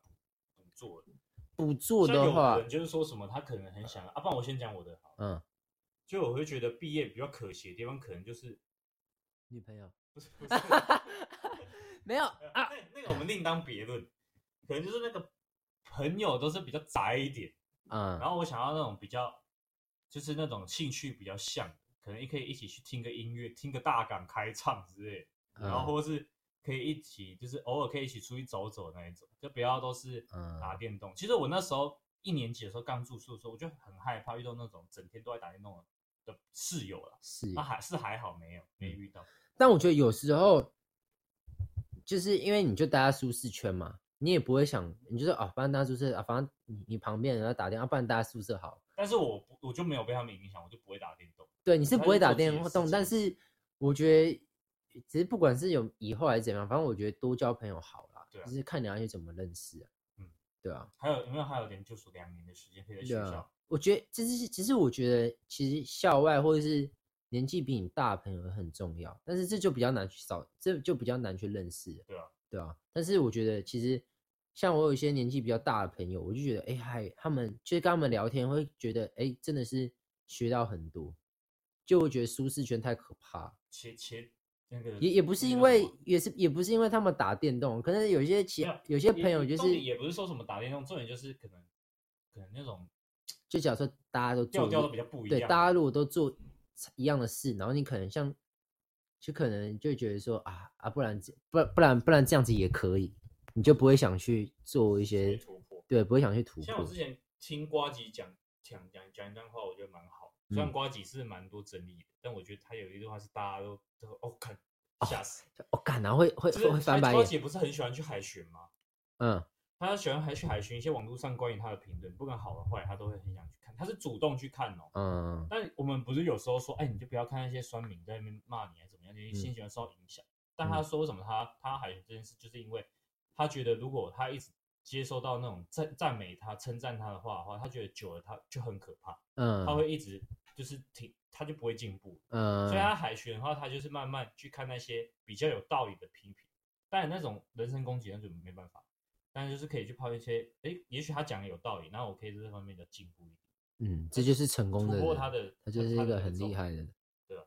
补做的？补做的话，人就是说什么，他可能很想啊，不然我先讲我的好。嗯，就我会觉得毕业比较可惜的地方，可能就是女朋友，不是不是，没有啊，那那个我们另当别论，可能就是那个朋友都是比较宅一点，嗯，然后我想要那种比较，就是那种兴趣比较像，可能也可以一起去听个音乐，听个大港开唱之类，然后或是。可以一起，就是偶尔可以一起出去走走那一种，就不要都是打电动。嗯、其实我那时候一年级的时候刚住宿的时候，我就很害怕遇到那种整天都在打电动的室友了。是，那还是还好没有没遇到。但我觉得有时候就是因为你就待在舒适圈嘛，你也不会想，你就说啊，反正待在宿舍啊，反正你你旁边人要打电话，不然待在宿舍好。但是我我就没有被他们影响，我就不会打电动。对，你是不会打电动，但是我觉得。其实不管是有以后还是怎样，反正我觉得多交朋友好啦。对、啊，就是看你要去怎么认识啊。嗯，对啊。还有有没有还有点，就是两年的时间可以在学校。啊、我觉得这是其实我觉得其实校外或者是年纪比你大的朋友很重要，但是这就比较难去找，这就比较难去认识。对啊，对啊。但是我觉得其实像我有一些年纪比较大的朋友，我就觉得哎嗨，他们就是跟他们聊天会觉得哎真的是学到很多，就会觉得舒适圈太可怕。切切。也也不是因为，也是也不是因为他们打电动，可能有些其有，有些朋友就是也，也不是说什么打电动，重点就是可能可能那种，就假如说大家都做调调都比较不一样，对，大家如果都做一样的事，然后你可能像，就可能就觉得说啊啊，不然不不然不然这样子也可以，你就不会想去做一些突破，对，不会想去突破。像我之前听瓜吉讲讲讲讲一段话，我觉得蛮好。虽然瓜吉是蛮多争议的，但我觉得他有一句话是大家都都哦看吓死，哦看然后会会会翻白眼。瓜吉不是很喜欢去海巡吗？嗯，他喜欢还去海巡一些网络上关于他的评论，不管好的坏，他都会很想去看。他是主动去看哦。嗯。但我们不是有时候说，哎，你就不要看那些酸民在那边骂你，还是怎么样？你心情会受到影响。但他说为什么他他海巡这件事，就是因为他觉得如果他一直接收到那种赞赞美他、称赞他的话的话，他觉得久了他就很可怕。嗯。他会一直。就是挺，他就不会进步。嗯，所以他海巡的话，他就是慢慢去看那些比较有道理的批评。当然，那种人身攻击那就没办法。但是就是可以去抛一些，哎，也许他讲的有道理，然后我可以在这方面的进步一点。嗯，这就是成功的人。突破他的，他就是一个很厉害的。对吧？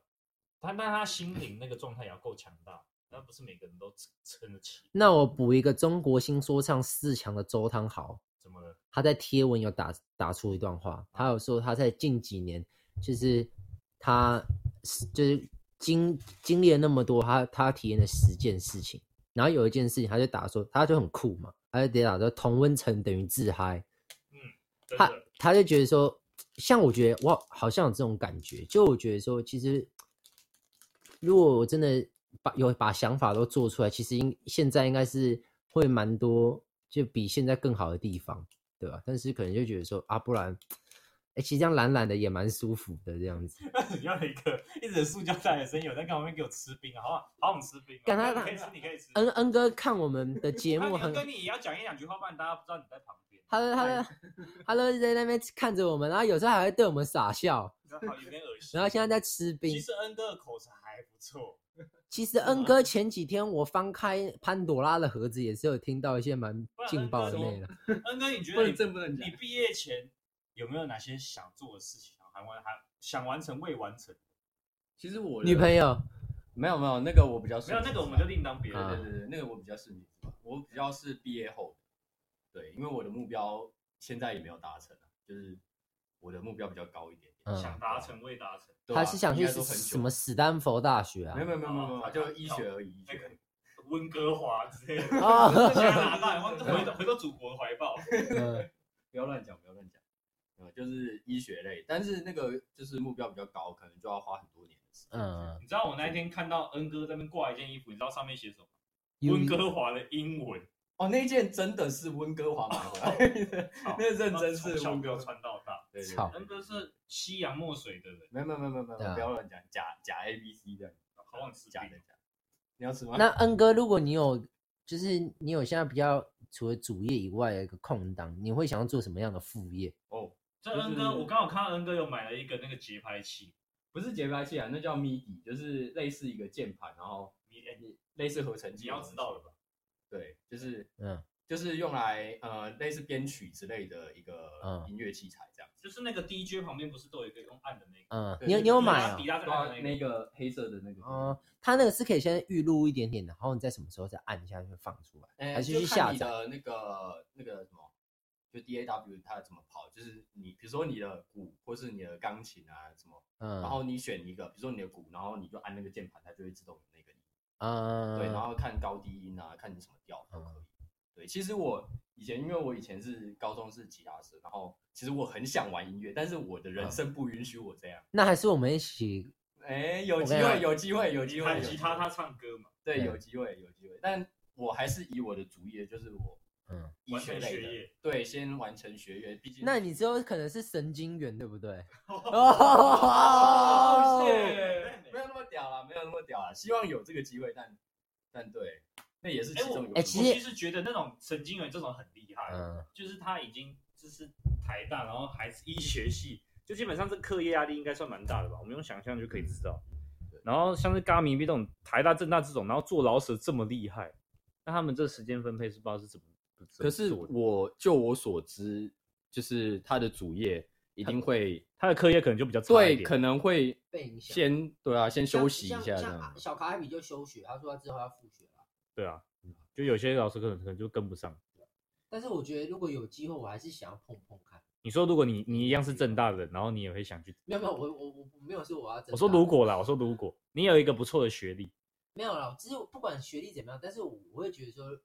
他但他心灵那个状态也要够强大，那不是每个人都撑得起。那我补一个中国新说唱四强的周汤豪，怎么了？他在贴文有打打出一段话，他有说他在近几年。就是他，就是经经历了那么多，他他体验了十件事情，然后有一件事情，他就打说，他就很酷嘛，他就得打说同温层等于自嗨，嗯，他他就觉得说，像我觉得我好像有这种感觉，就我觉得说，其实如果我真的把有把想法都做出来，其实应现在应该是会蛮多，就比现在更好的地方，对吧？但是可能就觉得说啊，不然。哎，其实这样懒懒的也蛮舒服的，这样子。你要一个一直塑胶袋的声音，有在旁边给我吃冰啊，好好好想吃冰。刚才可以吃，你可以吃。恩恩哥看我们的节目 很，跟你也要讲一两句话，不然大家不知道你在旁边。他的他的他都在那边看着我们，然后有时候还会对我们傻笑。有点恶心。然后现在在吃冰。其实恩哥的口才还不错。其实恩哥前几天我翻开潘朵拉的盒子，也是有听到一些蛮劲爆的内容。恩哥，你觉得你你毕业前？有没有哪些想做的事情还完还想完成未完成？其实我女朋友没有没有那个我比较没有那个我们就另当别论。对对对，那个我比较是女，我比较是毕业后的。对，因为我的目标现在也没有达成，就是我的目标比较高一点点，想达成未达成。他是想去什么史丹佛大学啊？没有没有没有没有，就医学而已。那个温哥华之类的啊，加拿大，回到回到祖国的怀抱。不要乱讲，不要乱讲。就是医学类，但是那个就是目标比较高，可能就要花很多年的时间。嗯，你知道我那天看到恩哥在那边挂一件衣服，你知道上面写什么？温哥华的英文哦，那件真的是温哥华买回来的，那认真是温哥穿到大。对，恩哥是西洋墨水的人。没有没有没有没有，不要乱讲，假假 A B C 的，好想吃假的假。你要吃吗？那恩哥，如果你有，就是你有现在比较除了主业以外的一个空档，你会想要做什么样的副业？哦，这恩哥，我刚好看到恩哥有买了一个那个节拍器，不是节拍器啊，那叫 MIDI，就是类似一个键盘，然后类似合成器，你要知道了吧？对，就是嗯，就是用来呃类似编曲之类的一个音乐器材，这样。就是那个 DJ 旁边不是都有一个用按的那个？嗯，你有你有买啊？底下那个黑色的那个。哦，它那个是可以先预录一点点的，然后你在什么时候再按一下就会放出来，还是去下载的那个那个什么？就 DAW 它怎么跑？就是你比如说你的鼓或是你的钢琴啊什么，嗯，然后你选一个，比如说你的鼓，然后你就按那个键盘，它就会自动那个。嗯，对，然后看高低音啊，看你什么调都可以。对，其实我以前，因为我以前是高中是吉他社，然后其实我很想玩音乐，但是我的人生不允许我这样。那还是我们一起，哎，有机会，有机会，有机会。弹吉他，他唱歌嘛？对，有机会，有机会。但我还是以我的主业，就是我，嗯，完成学业。对，先完成学业，毕竟。那你之后可能是神经元，对不对？哦，没有那么屌了，没有那么屌了。希望有这个机会，但但对，那也是其中一个。哎，其实其实觉得那种神经元这种很厉害，嗯，就是他已经就是台大，然后还是医学系，就基本上这课业压力应该算蛮大的吧？我们用想象就可以知道。然后像是嘎米比这种台大、政大这种，然后做老舍这么厉害，那他们这时间分配是不知道是怎么。可是我就我所知，就是他的主业。一定会，他的课业可能就比较差对，可能会先对啊，先休息一下这样。小卡海比就休学，他说他之后要复学了。对啊，就有些老师可能可能就跟不上。但是我觉得如果有机会，我还是想要碰碰看。你说如果你你一样是正大的，然后你也会想去？没有没有，我我我没有说我要。我说如果啦，我说如果你有一个不错的学历，没有啦，只是不管学历怎么样，但是我会觉得说，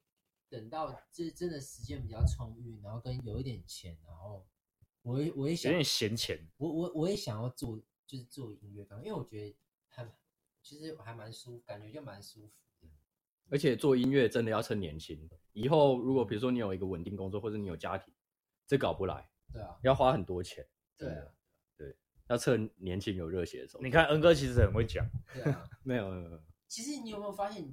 等到这真的时间比较充裕，然后跟有一点钱，然后。我也我也想有点闲钱，我我我也想要做，就是做音乐刚，因为我觉得还其实还蛮舒服，感觉就蛮舒服的。而且做音乐真的要趁年轻，以后如果比如说你有一个稳定工作，或者你有家庭，这搞不来。对啊，要花很多钱。对啊，对，要趁年轻有热血的时候。你看恩哥其实很会讲。对啊，没有没有。其实你有没有发现，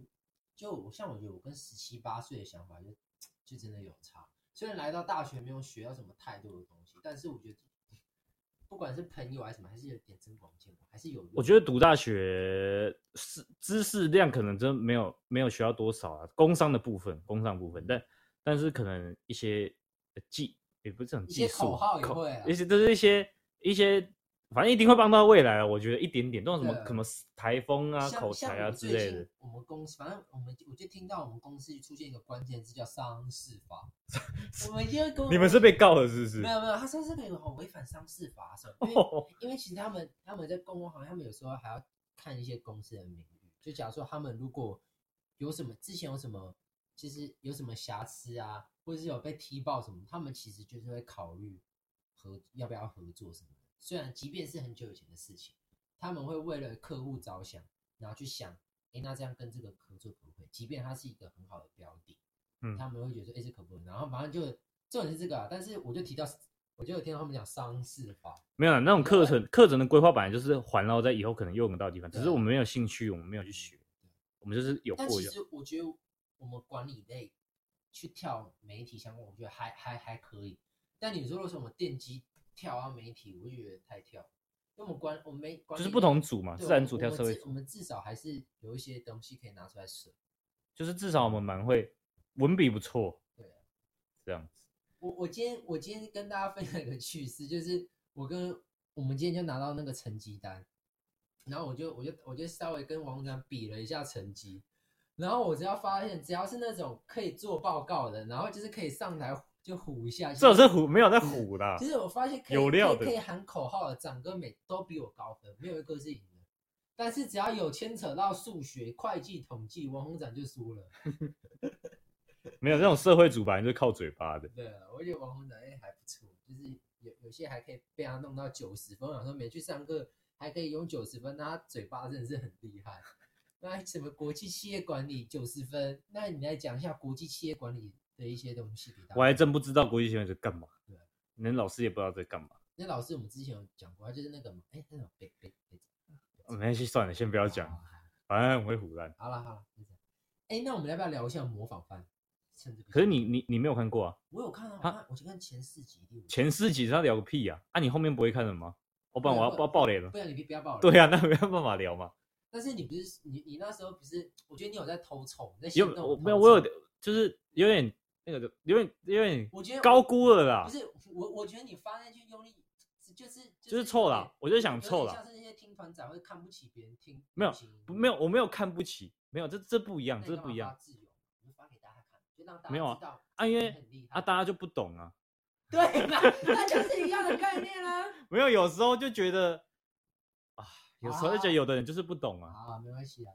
就像我觉得我跟十七八岁的想法就就真的有差。虽然来到大学没有学到什么太多的东西，但是我觉得不管是朋友还是什么，还是有点增广见闻，还是有。我觉得读大学是知识量可能真没有没有学到多少啊，工商的部分，工商部分，但但是可能一些技也不是很技术，一些口号也会啊，一些都是一些一些。反正一定会帮到未来啊！我觉得一点点，这种什么什么台风啊、口才啊之类的。我们公司，反正我们我就听到我们公司出现一个关键字叫商事法。我们就跟你们是被告了是不是？没有没有，他说这个有违反商事法什么？因为因为其实他们他们在公共行业，他们有时候还要看一些公司的名誉。就假如说他们如果有什么之前有什么，其实有什么瑕疵啊，或者是有被踢爆什么，他们其实就是会考虑合要不要合作什么。虽然即便是很久以前的事情，他们会为了客户着想，然后去想，哎，那这样跟这个合作可不可以？即便它是一个很好的标的，嗯，他们会觉得说，哎，这可不可以？然后马上就重点是这个啊。但是我就提到，我就有听到他们讲商事法，没有那种课程课程的规划本来就是环绕在以后可能用得到的地方，只是我们没有兴趣，我们没有去学，我们就是有过。但其实我觉得我们管理类去跳媒体相关，我觉得还还还可以。但你说为什么电机？跳啊，媒体我就觉得太跳，因为我们关我们没关，就是不同组嘛，自然组跳社会组，我们至少还是有一些东西可以拿出来说，就是至少我们蛮会文笔不错，对啊，这样子。我我今天我今天跟大家分享一个趣事，就是我跟我们今天就拿到那个成绩单，然后我就我就我就稍微跟王总比了一下成绩，然后我只要发现，只要是那种可以做报告的，然后就是可以上台。就唬一下，这是唬，没有在唬的。其实我发现可以有料的可以喊口号的，长跟美都比我高分，没有一个是赢的。但是只要有牵扯到数学、会计、统计，王鸿展就输了。没有这种社会主板就是靠嘴巴的。对啊，我觉得王鸿展哎还不错，就是有有些还可以被他弄到九十分。我想说没去上课还可以用九十分，那他嘴巴真的是很厉害。那什么国际企业管理九十分？那你来讲一下国际企业管理的一些东西给大家。我还真不知道国际新闻在干嘛。对，连老师也不知道在干嘛。那老师我们之前有讲过，他就是那个哎、欸，那种别别别，没关系，算了，先不要讲，反正我会唬烂。好了好了，哎、欸，那我们要不要聊一下模仿犯？可是你你你没有看过啊？我有看啊，我看我就看前四集。前四集他聊个屁呀！啊，啊你后面不会看了吗？我不然我要爆爆雷了。不然你不要爆雷。对啊，那没有办法聊嘛。但是你不是你你那时候不是？我觉得你有在偷宠，在有我没有我有就是有点那个有点有点我觉得高估了啦。不是我我觉得你发那句用力就是就是臭啦，我就想臭啦。像是那些听团仔会看不起别人听，没有没有我没有看不起，没有这这不一样，这不一样。没有啊啊，因为啊大家就不懂啊。对，那那就是一样的概念啊。没有，有时候就觉得啊，有时候就觉得有的人就是不懂啊。啊，没关系啊，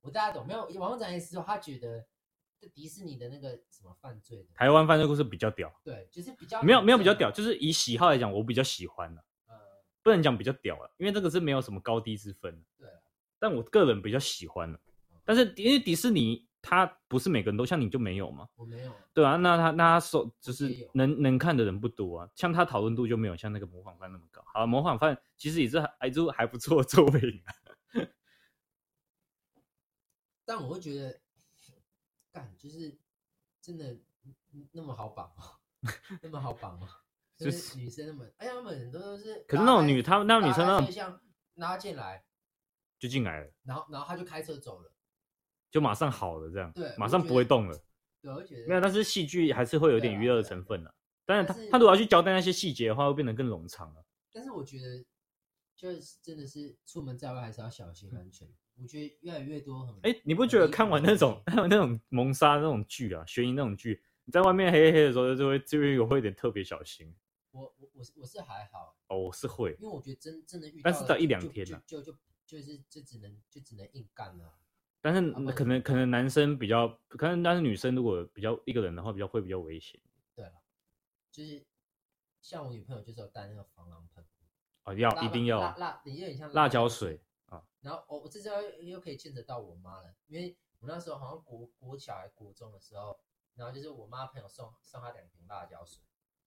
我大家懂。没有，网络展也是说，他觉得这迪士尼的那个什么犯罪的，台湾犯罪故事比较屌。对，就是比较没有没有比较屌，就是以喜好来讲，我比较喜欢的。嗯，不能讲比较屌了，因为这个是没有什么高低之分。对，但我个人比较喜欢的。但是因为迪士尼。它不是每个人都像你就没有吗？我没有。对啊，那他那他手就是能能看的人不多啊，像他讨论度就没有像那个模仿犯那么高。好，模仿犯其实也是还就还不错的作品啊。但我会觉得，干就是真的那么好绑吗？那么好绑吗？就是女生那么，哎呀，他们很多都是。可是那种女，他们那种女生那种像拉进来就进来了，然后然后他就开车走了。就马上好了，这样对，马上不会动了。对，我觉得没有，但是戏剧还是会有点娱乐的成分的、啊。但是他他如果要去交代那些细节的话，会变得更冗长了。但是我觉得，就是真的是出门在外还是要小心安全。嗯、我觉得越来越多很……哎，你不觉得看完那种还有 那种谋杀那种剧啊，悬疑那种剧，你在外面黑黑的时候就会就会有会有点特别小心。我我我是我是还好哦，我是会，因为我觉得真真的遇到，但是到一两天了、啊，就就就就是就只能就只能硬干了。但是可能可能男生比较，可能但是女生如果比较一个人的话，比较会比较危险。对了，就是像我女朋友就是有带那个防狼喷哦，要一定要辣辣，你有点像辣椒水啊。然后我我这招又可以牵扯到我妈了，因为我那时候好像国国小还国中的时候，然后就是我妈朋友送送她两瓶辣椒水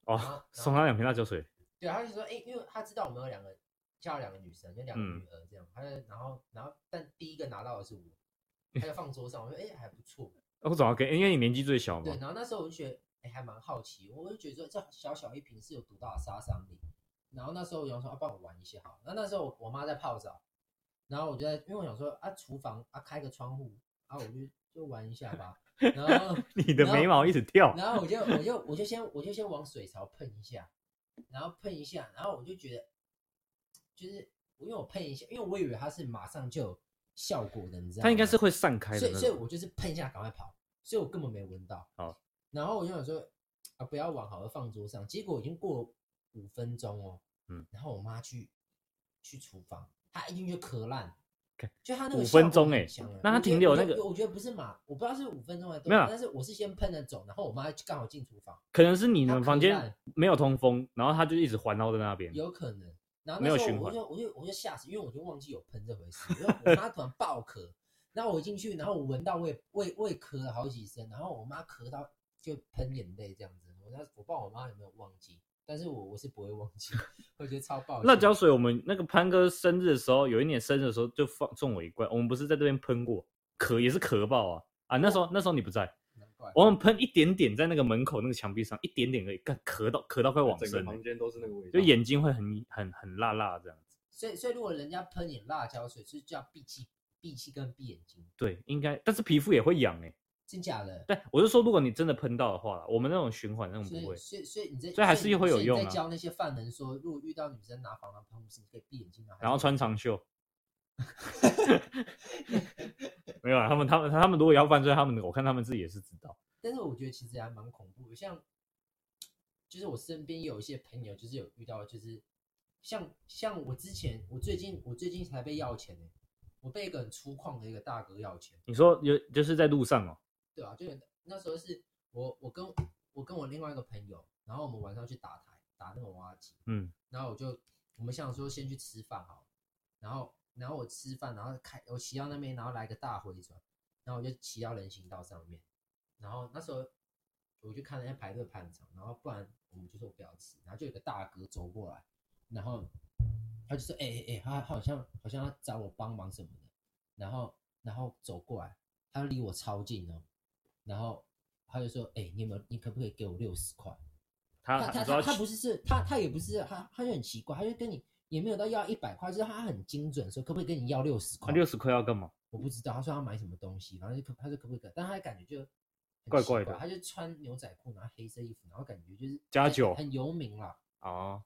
哦，送她两瓶辣椒水。对，她就说哎，因为她知道我们有两个叫两个女生，就两个女儿这样，她就然后然后但第一个拿到的是我。她就放桌上，我说哎、欸、还不错。我怎么给，因为你年纪最小嘛。对，然后那时候我就觉得哎、欸、还蛮好奇，我就觉得说这小小一瓶是有多大的杀伤力。然后那时候我想说啊，帮我玩一下好。那那时候我我妈在泡澡，然后我就在，因为我想说啊厨房啊开个窗户啊，我就就玩一下吧。然后 你的眉毛一直跳。然后我就我就我就先我就先往水槽喷一下，然后喷一下，然后我就觉得就是因为我喷一下，因为我以为它是马上就。效果的，你知道吗？它应该是会散开的，所以所以我就是喷一下，赶快跑，所以我根本没闻到。好，然后我就想说啊，不要往好了放桌上。结果已经过了五分钟哦，嗯，然后我妈去去厨房，她一进去就咳烂就她那个五分钟哎、欸，那她停留那个我，我觉得不是嘛，我不知道是五分钟还是多，没有，但是我是先喷了走，然后我妈刚好进厨房，可能是你们房间没有通风，然后她就一直环绕在那边，有可能。然后那时候我就我就我就吓死，因为我就忘记有喷这回事。因为我妈突然爆咳，然后我进去，然后我闻到我也我也我也咳了好几声，然后我妈咳到就喷眼泪这样子。我那我不知道我妈有没有忘记，但是我我是不会忘记，我觉得超爆。辣椒水，我们那个潘哥生日的时候，有一年生日的时候就放送我一罐，我们不是在这边喷过，咳也是咳爆啊啊！那时候那时候你不在。我们喷一点点在那个门口那个墙壁上，一点点可以，干咳到咳到快往生。整个房间都是那个味道，就眼睛会很很很辣辣这样子。所以所以如果人家喷你辣椒水，是叫闭气闭气跟闭眼睛。对，应该，但是皮肤也会痒哎、欸。真假的？对，我是说，如果你真的喷到的话，我们那种循环那种不会。所以所以你这所以还是会有用啊。在教那些犯人说，如果遇到女生拿防狼喷雾，是你可以闭眼睛然后穿长袖。没有啊，他们他们他们如果要犯罪，他们我看他们自己也是知道。但是我觉得其实还蛮恐怖的，像就是我身边有一些朋友，就是有遇到，就是像像我之前，我最近我最近才被要钱呢，我被一个很粗犷的一个大哥要钱。你说有就是在路上哦？对啊，就那时候是我我跟我跟我另外一个朋友，然后我们晚上去打台打那个娃娃机，嗯，然后我就我们想说先去吃饭好，然后然后我吃饭，然后开我骑到那边，然后来个大回转，然后我就骑到人行道上面。然后那时候我就看人家排队排很长，然后不然我们就说不要吃，然后就有个大哥走过来，然后他就说：“哎哎哎，他他好像好像要找我帮忙什么的。”然后然后走过来，他离我超近哦，然后他就说：“哎、欸，你有没有你可不可以给我六十块？”他他他他，不是是他他也不是他他就很奇怪，他就跟你也没有到要一百块，就是他很精准说可不可以跟你要六十块？六十块要干嘛？我不知道，他说要买什么东西，反正就可他说可不可以，但他感觉就。怪怪的，他就穿牛仔裤，然后黑色衣服，然后感觉就是加九，很游民啦。哦。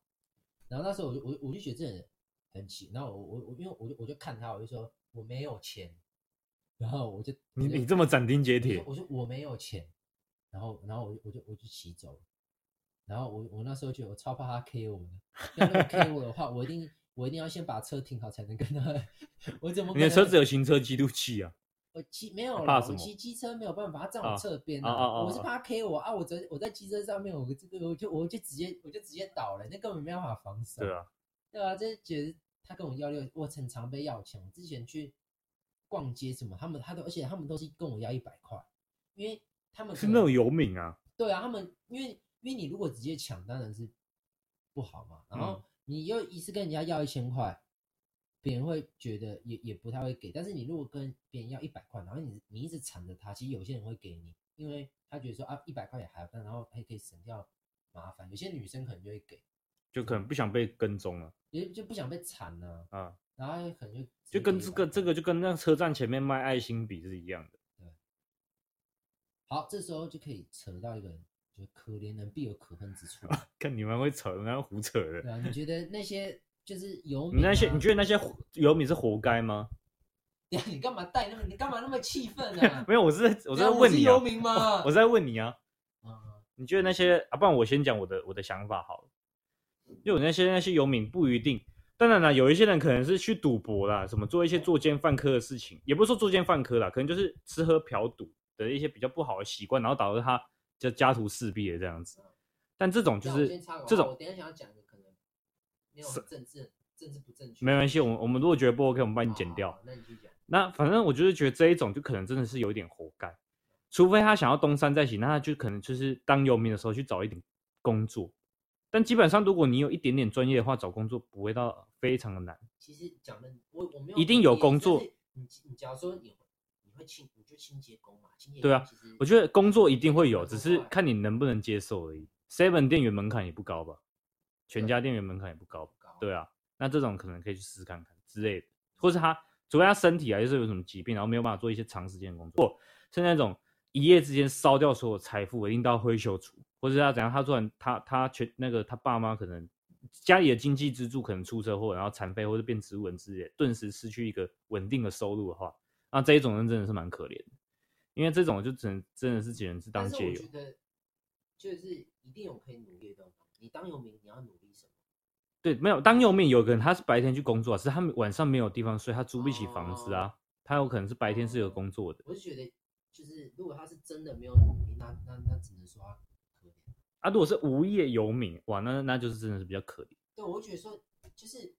然后那时候我就我我就觉得这人很奇，然后我我我因为我就我就看他，我就说我没有钱，然后我就你你这么斩钉截铁，我说我没有钱，然后然后我就我就我就骑走了，然后我我那时候觉得我超怕他 K 我的，要是 K 我的话，我一定我一定要先把车停好才能跟他，我怎么？你的车子有行车记录器啊？我骑没有了，我骑机车没有办法，他站我侧边啊，我是怕他 K 我啊，我在我在机车上面，我这个我就我就直接我就直接倒了，那根本没办法防守。对啊，对啊，这觉得他跟我要六，我很常被要钱。我之前去逛街什么，他们他都而且他们都是跟我要一百块，因为他们是那种游民啊。对啊，他们因为因为你如果直接抢当然是不好嘛，然后你又一次跟人家要一千块。别人会觉得也也不太会给，但是你如果跟别人要一百块，然后你你一直缠着他，其实有些人会给你，因为他觉得说啊一百块也还好，但然后还可以省掉麻烦。有些女生可能就会给，就可能不想被跟踪了，也就不想被缠了啊。然后可能就就跟这个这个就跟那车站前面卖爱心笔是一样的。对。好，这时候就可以扯到一个人，就可怜人必有可恨之处。看你们会扯，然后胡扯的。对啊，你觉得那些？就是游民、啊，你那些你觉得那些游民是活该吗？你干嘛带那么？你干嘛那么气愤呢？没有，我是我是在问你、啊、我是游民吗？我是在问你啊。嗯、你觉得那些啊？不然我先讲我的我的想法好了。因为我那些那些游民不一定，当然了，有一些人可能是去赌博啦，什么做一些作奸犯科的事情，也不是说作奸犯科啦，可能就是吃喝嫖赌的一些比较不好的习惯，然后导致他就家徒四壁的这样子。但这种就是这种。我等下想要讲的可能没有政治，政治不正确。没关系，我们我们如果觉得不 OK，我们帮你剪掉。那你去讲。那反正我就是觉得这一种就可能真的是有点活该，除非他想要东山再起，那他就可能就是当游民的时候去找一点工作。但基本上，如果你有一点点专业的话，找工作不会到非常的难。其实讲的我我没有一定有工作。你你假如说你你会清，你就清洁工嘛，清洁工。对啊，我觉得工作一定会有，只是看你能不能接受而已。Seven 店员门槛也不高吧？全家店员门槛也不高，对啊，那这种可能可以去试试看看之类的，或是他除非他身体还是有什么疾病，然后没有办法做一些长时间的工作，是那种一夜之间烧掉所有财富，一定到灰绣处，或者他怎样，他突然他他全那个他爸妈可能家里的经济支柱可能出车祸，然后残废或者变植物人之类，顿时失去一个稳定的收入的话，那这一种人真的是蛮可怜的，因为这种就只能真的是只能是当街友。就是一定有可以努力的地方。你当游民，你要努力什么？对，没有当游民，有个人他是白天去工作，是他晚上没有地方睡，他租不起房子啊。哦、他有可能是白天是有工作的。我是觉得，就是如果他是真的没有努力，那那那只能说。啊，如果是无业游民，哇，那那就是真的是比较可怜。对，我觉得说，就是，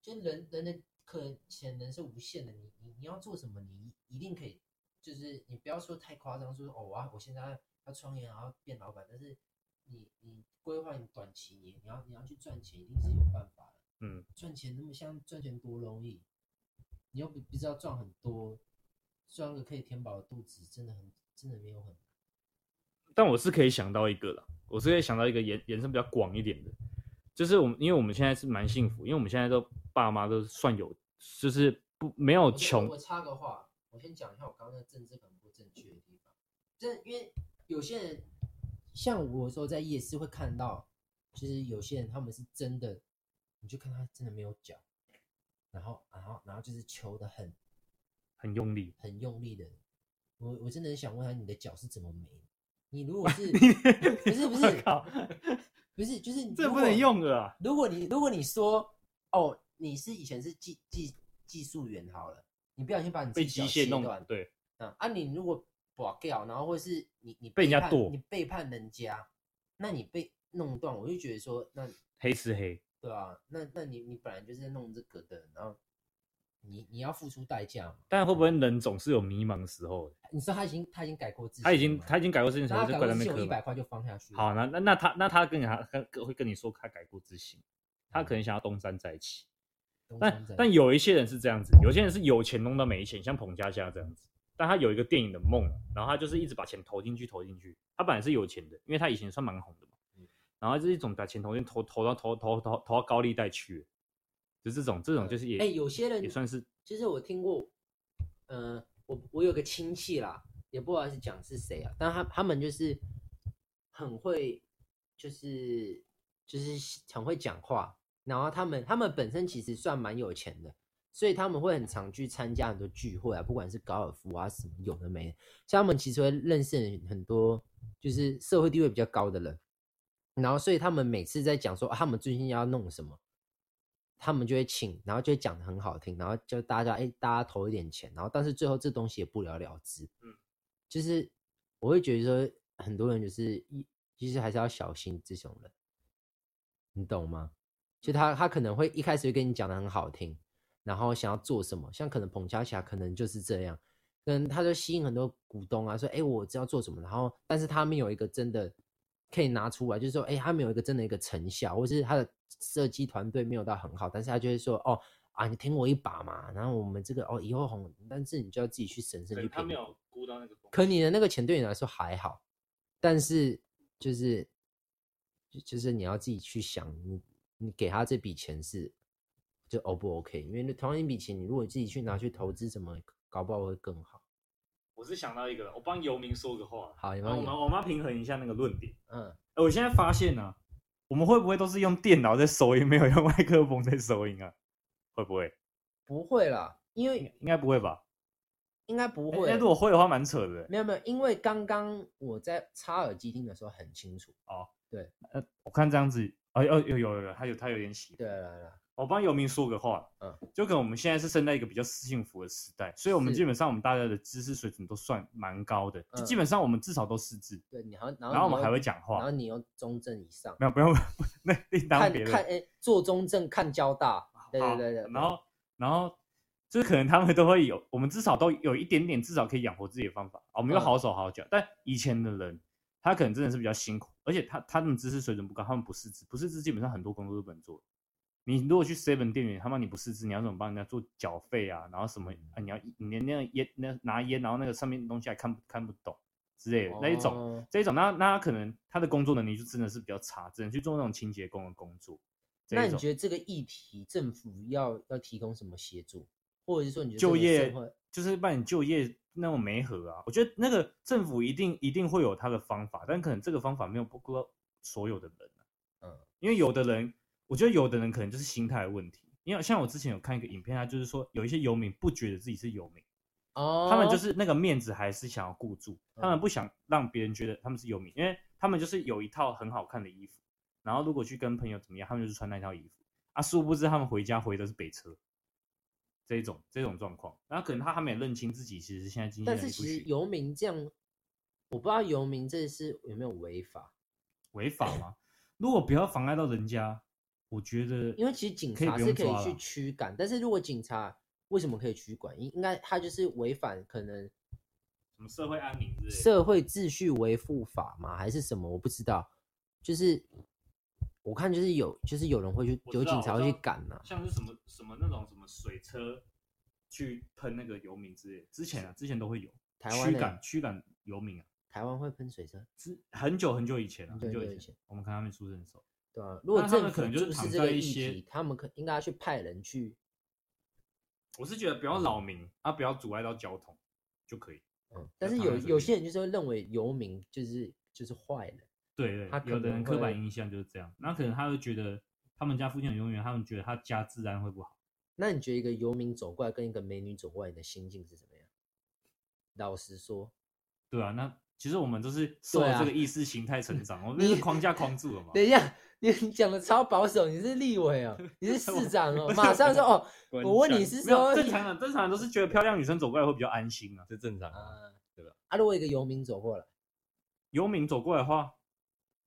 就人人的可潜能是无限的，你你你要做什么，你一定可以，就是你不要说太夸张，说哦，我我现在要创业，然后变老板，但是。你你规划你短期，你你要你要去赚钱，一定是有办法的。嗯，赚钱那么像赚钱多容易，你又不不知道赚很多，赚个可以填饱肚子，真的很真的没有很难。但我是可以想到一个了，我是可以想到一个延延伸比较广一点的，就是我们因为我们现在是蛮幸福，因为我们现在都爸妈都算有，就是不没有穷。我插个话，我先讲一下我刚刚的政治很不正确的地方，这因为有些人。像我说在夜市会看到，就是有些人他们是真的，你就看他真的没有脚，然后然后然后就是求的很，很用力，很用力的。我我真的很想问他，你的脚是怎么没？你如果是 不是不是不是就是 这不能用的啊。如果你如果你说哦，你是以前是技技技术员好了，你不小心把你自己脚切断，对，啊啊你如果。挂掉，然后或是你你被人家剁，你背叛人家，那你被弄断，我就觉得说，那黑吃黑，对啊，那那你你本来就是在弄这个的，然后你你要付出代价嘛。但会不会人总是有迷茫的时候？你说他已经他已经改过自新，他已经他已经改过自新，他就管他没一百块就放下去。好，那那那他那他跟你他会跟你说他改过自新，他可能想要东山再起。但但有一些人是这样子，有些人是有钱弄到没钱，像彭佳佳这样子。但他有一个电影的梦，然后他就是一直把钱投进去，投进去。他本来是有钱的，因为他以前算蛮红的嘛。然后就是一种把钱投进投投到投投投投到高利贷去，就这种这种就是也哎、欸，有些人也算是。其实我听过，呃，我我有个亲戚啦，也不知道是讲是谁啊，但他他们就是很会，就是就是很会讲话。然后他们他们本身其实算蛮有钱的，所以他们会很常去参加很多聚会啊，不管是高尔夫啊什么有的没的。像他们其实会认识很多就是社会地位比较高的人，然后所以他们每次在讲说，啊，他们最近要弄什么，他们就会请，然后就会讲的很好听，然后就大家哎大家投一点钱，然后但是最后这东西也不了了之。嗯，就是我会觉得说很多人就是一其实还是要小心这种人，你懂吗？就他，他可能会一开始就跟你讲的很好听，然后想要做什么，像可能彭恰恰可能就是这样，跟他就吸引很多股东啊，说，哎，我知道做什么，然后但是他们有一个真的可以拿出来，就是说，哎，他没有一个真的一个成效，或是他的设计团队没有到很好，但是他就会说，哦，啊，你听我一把嘛，然后我们这个哦以后红，但是你就要自己去审慎去评估。他没有估到那个，可你的那个钱对你来说还好，但是就是就是你要自己去想你。你给他这笔钱是就 O 不 OK？因为同样一笔钱，你如果自己去拿去投资，怎么搞不好会更好。我是想到一个，我帮游民说个话。好，有我们我们要平衡一下那个论点。嗯，哎我现在发现呢、啊，我们会不会都是用电脑在收音，没有用麦克风在收音啊？会不会？不会啦，因为应该不会吧？应该不会。那如果会的话，蛮扯的。没有没有，因为刚刚我在插耳机听的时候很清楚。哦，对，呃，我看这样子。哦，有有有有，他有他有点喜欢。对，来来，我帮游民说个话，嗯，就可能我们现在是生在一个比较幸福的时代，所以我们基本上我们大家的知识水准都算蛮高的，就基本上我们至少都识字。对，你还然后我们还会讲话，然后你又中正以上，没有不用，那另当别论。看看哎，做中正看交大，对对对对。然后然后就是可能他们都会有，我们至少都有一点点，至少可以养活自己的方法。我们有好手好脚，但以前的人。他可能真的是比较辛苦，而且他他们知识水准不高，他们不识字，不识字基本上很多工作都不能做。你如果去 seven 店员，他妈你不识字，你要怎么帮人家做缴费啊？然后什么啊？你要你连那个烟那拿烟，然后那个上面东西还看不看不懂之类的、哦、那一种，这一种那那他可能他的工作能力就真的是比较差，只能去做那种清洁工的工作。那你觉得这个议题政府要要提供什么协助，或者是说你就业就是帮你就业？那种媒合啊，我觉得那个政府一定一定会有他的方法，但可能这个方法没有包括所有的人啊。嗯，因为有的人，我觉得有的人可能就是心态的问题。因为像我之前有看一个影片，他就是说有一些游民不觉得自己是游民，哦，他们就是那个面子还是想要顾住，他们不想让别人觉得他们是游民，因为他们就是有一套很好看的衣服，然后如果去跟朋友怎么样，他们就是穿那套衣服啊，殊不知他们回家回的是北车。这种这种状况，然后可能他还没有认清自己，其实现在经济。但是其实游民这样，我不知道游民这是有没有违法？违法吗？如果不要妨碍到人家，我觉得，因为其实警察是可以去驱赶，但是如果警察为什么可以驱赶？应应该他就是违反可能什么社会安宁之类、社会秩序维护法吗？还是什么？我不知道，就是。我看就是有，就是有人会去，有警察会去赶呐、啊，像是什么什么那种什么水车去喷那个游民之类，之前啊，之前都会有台湾驱赶驱赶游民啊，台湾会喷水车，之很久很久以前了、啊，很久以前，我们看他们出生的时候，对啊，如果政府可能就是这个议题，他们可应该要去派人去，我是觉得不要扰民、嗯、啊，不要阻碍到交通就可以，嗯，但是有有些人就是会认为游民就是就是坏人。对对，有的人刻板印象就是这样，那可能他会觉得他们家附近有游民，他们觉得他家治安会不好。那你觉得一个游民走过来跟一个美女走过来，你的心境是怎么样？老实说，对啊，那其实我们都是受了这个意识形态成长，啊、我们是框架框住了嘛。等一下，你讲的超保守，你是立委哦，你是市长哦，马上说哦，我问你是说正常的，正常的都是觉得漂亮女生走过来会比较安心啊，这正常啊，对吧？啊，如果一个游民走过来，游民走过来的话。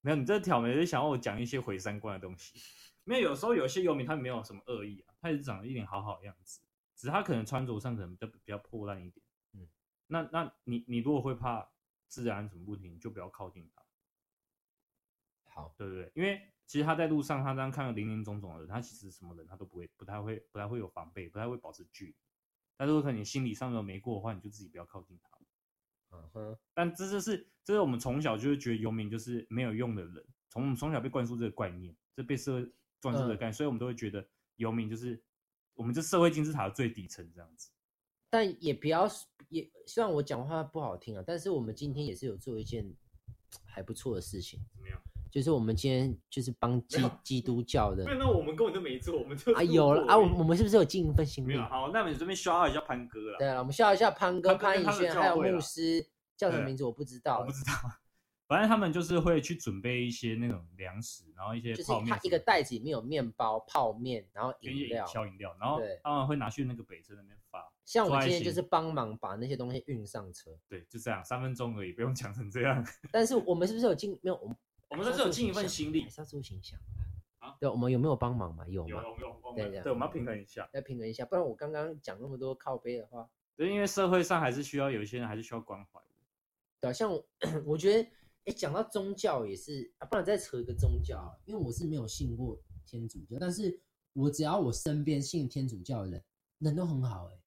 没有，你这挑眉是想要我讲一些毁三观的东西。没有，有时候有些游民他没有什么恶意啊，他也是长得一脸好好的样子，只是他可能穿着上可能比较比较破烂一点。嗯，那那你你如果会怕治安什么问题，你就不要靠近他。好，对不对？因为其实他在路上，他这样看到林林总总的人，他其实什么人他都不会，不太会，不太会有防备，不太会保持距离。但如果你心理上都没过的话，你就自己不要靠近他。嗯哼。但这就是这是我们从小就是觉得游民就是没有用的人，从我们从小被灌输这个观念，这被社会灌输这个概念，嗯，所以我们都会觉得游民就是我们这社会金字塔的最底层这样子。但也不要也，虽然我讲话不好听啊，但是我们今天也是有做一件还不错的事情。怎么样？就是我们今天就是帮基基督教的，那我们根本就没做，我们就啊有了啊，我我们是不是有尽一份心力？好，那我们这边需要一下潘哥了。对啊，我们需要一下潘哥、潘以轩，还有牧师，叫什么名字我不知道，我不知道。反正他们就是会去准备一些那种粮食，然后一些就是他一个袋子里面有面包、泡面，然后饮料、小饮料，然后他们会拿去那个北车那边发。像我今天就是帮忙把那些东西运上车。对，就这样，三分钟而已，不用讲成这样。但是我们是不是有尽没有我们？我们这是有尽一份心力，还是要做形象啊？对，我们有没有帮忙嘛？有吗？有，有，有。对，对，我们要平衡一下，要平衡一下，不然我刚刚讲那么多靠背的话。对，因为社会上还是需要有一些人还是需要关怀的。对，像我，我觉得，哎，讲到宗教也是啊，不然再扯一个宗教，因为我是没有信过天主教，但是我只要我身边信天主教的人，人都很好，哎，嗯，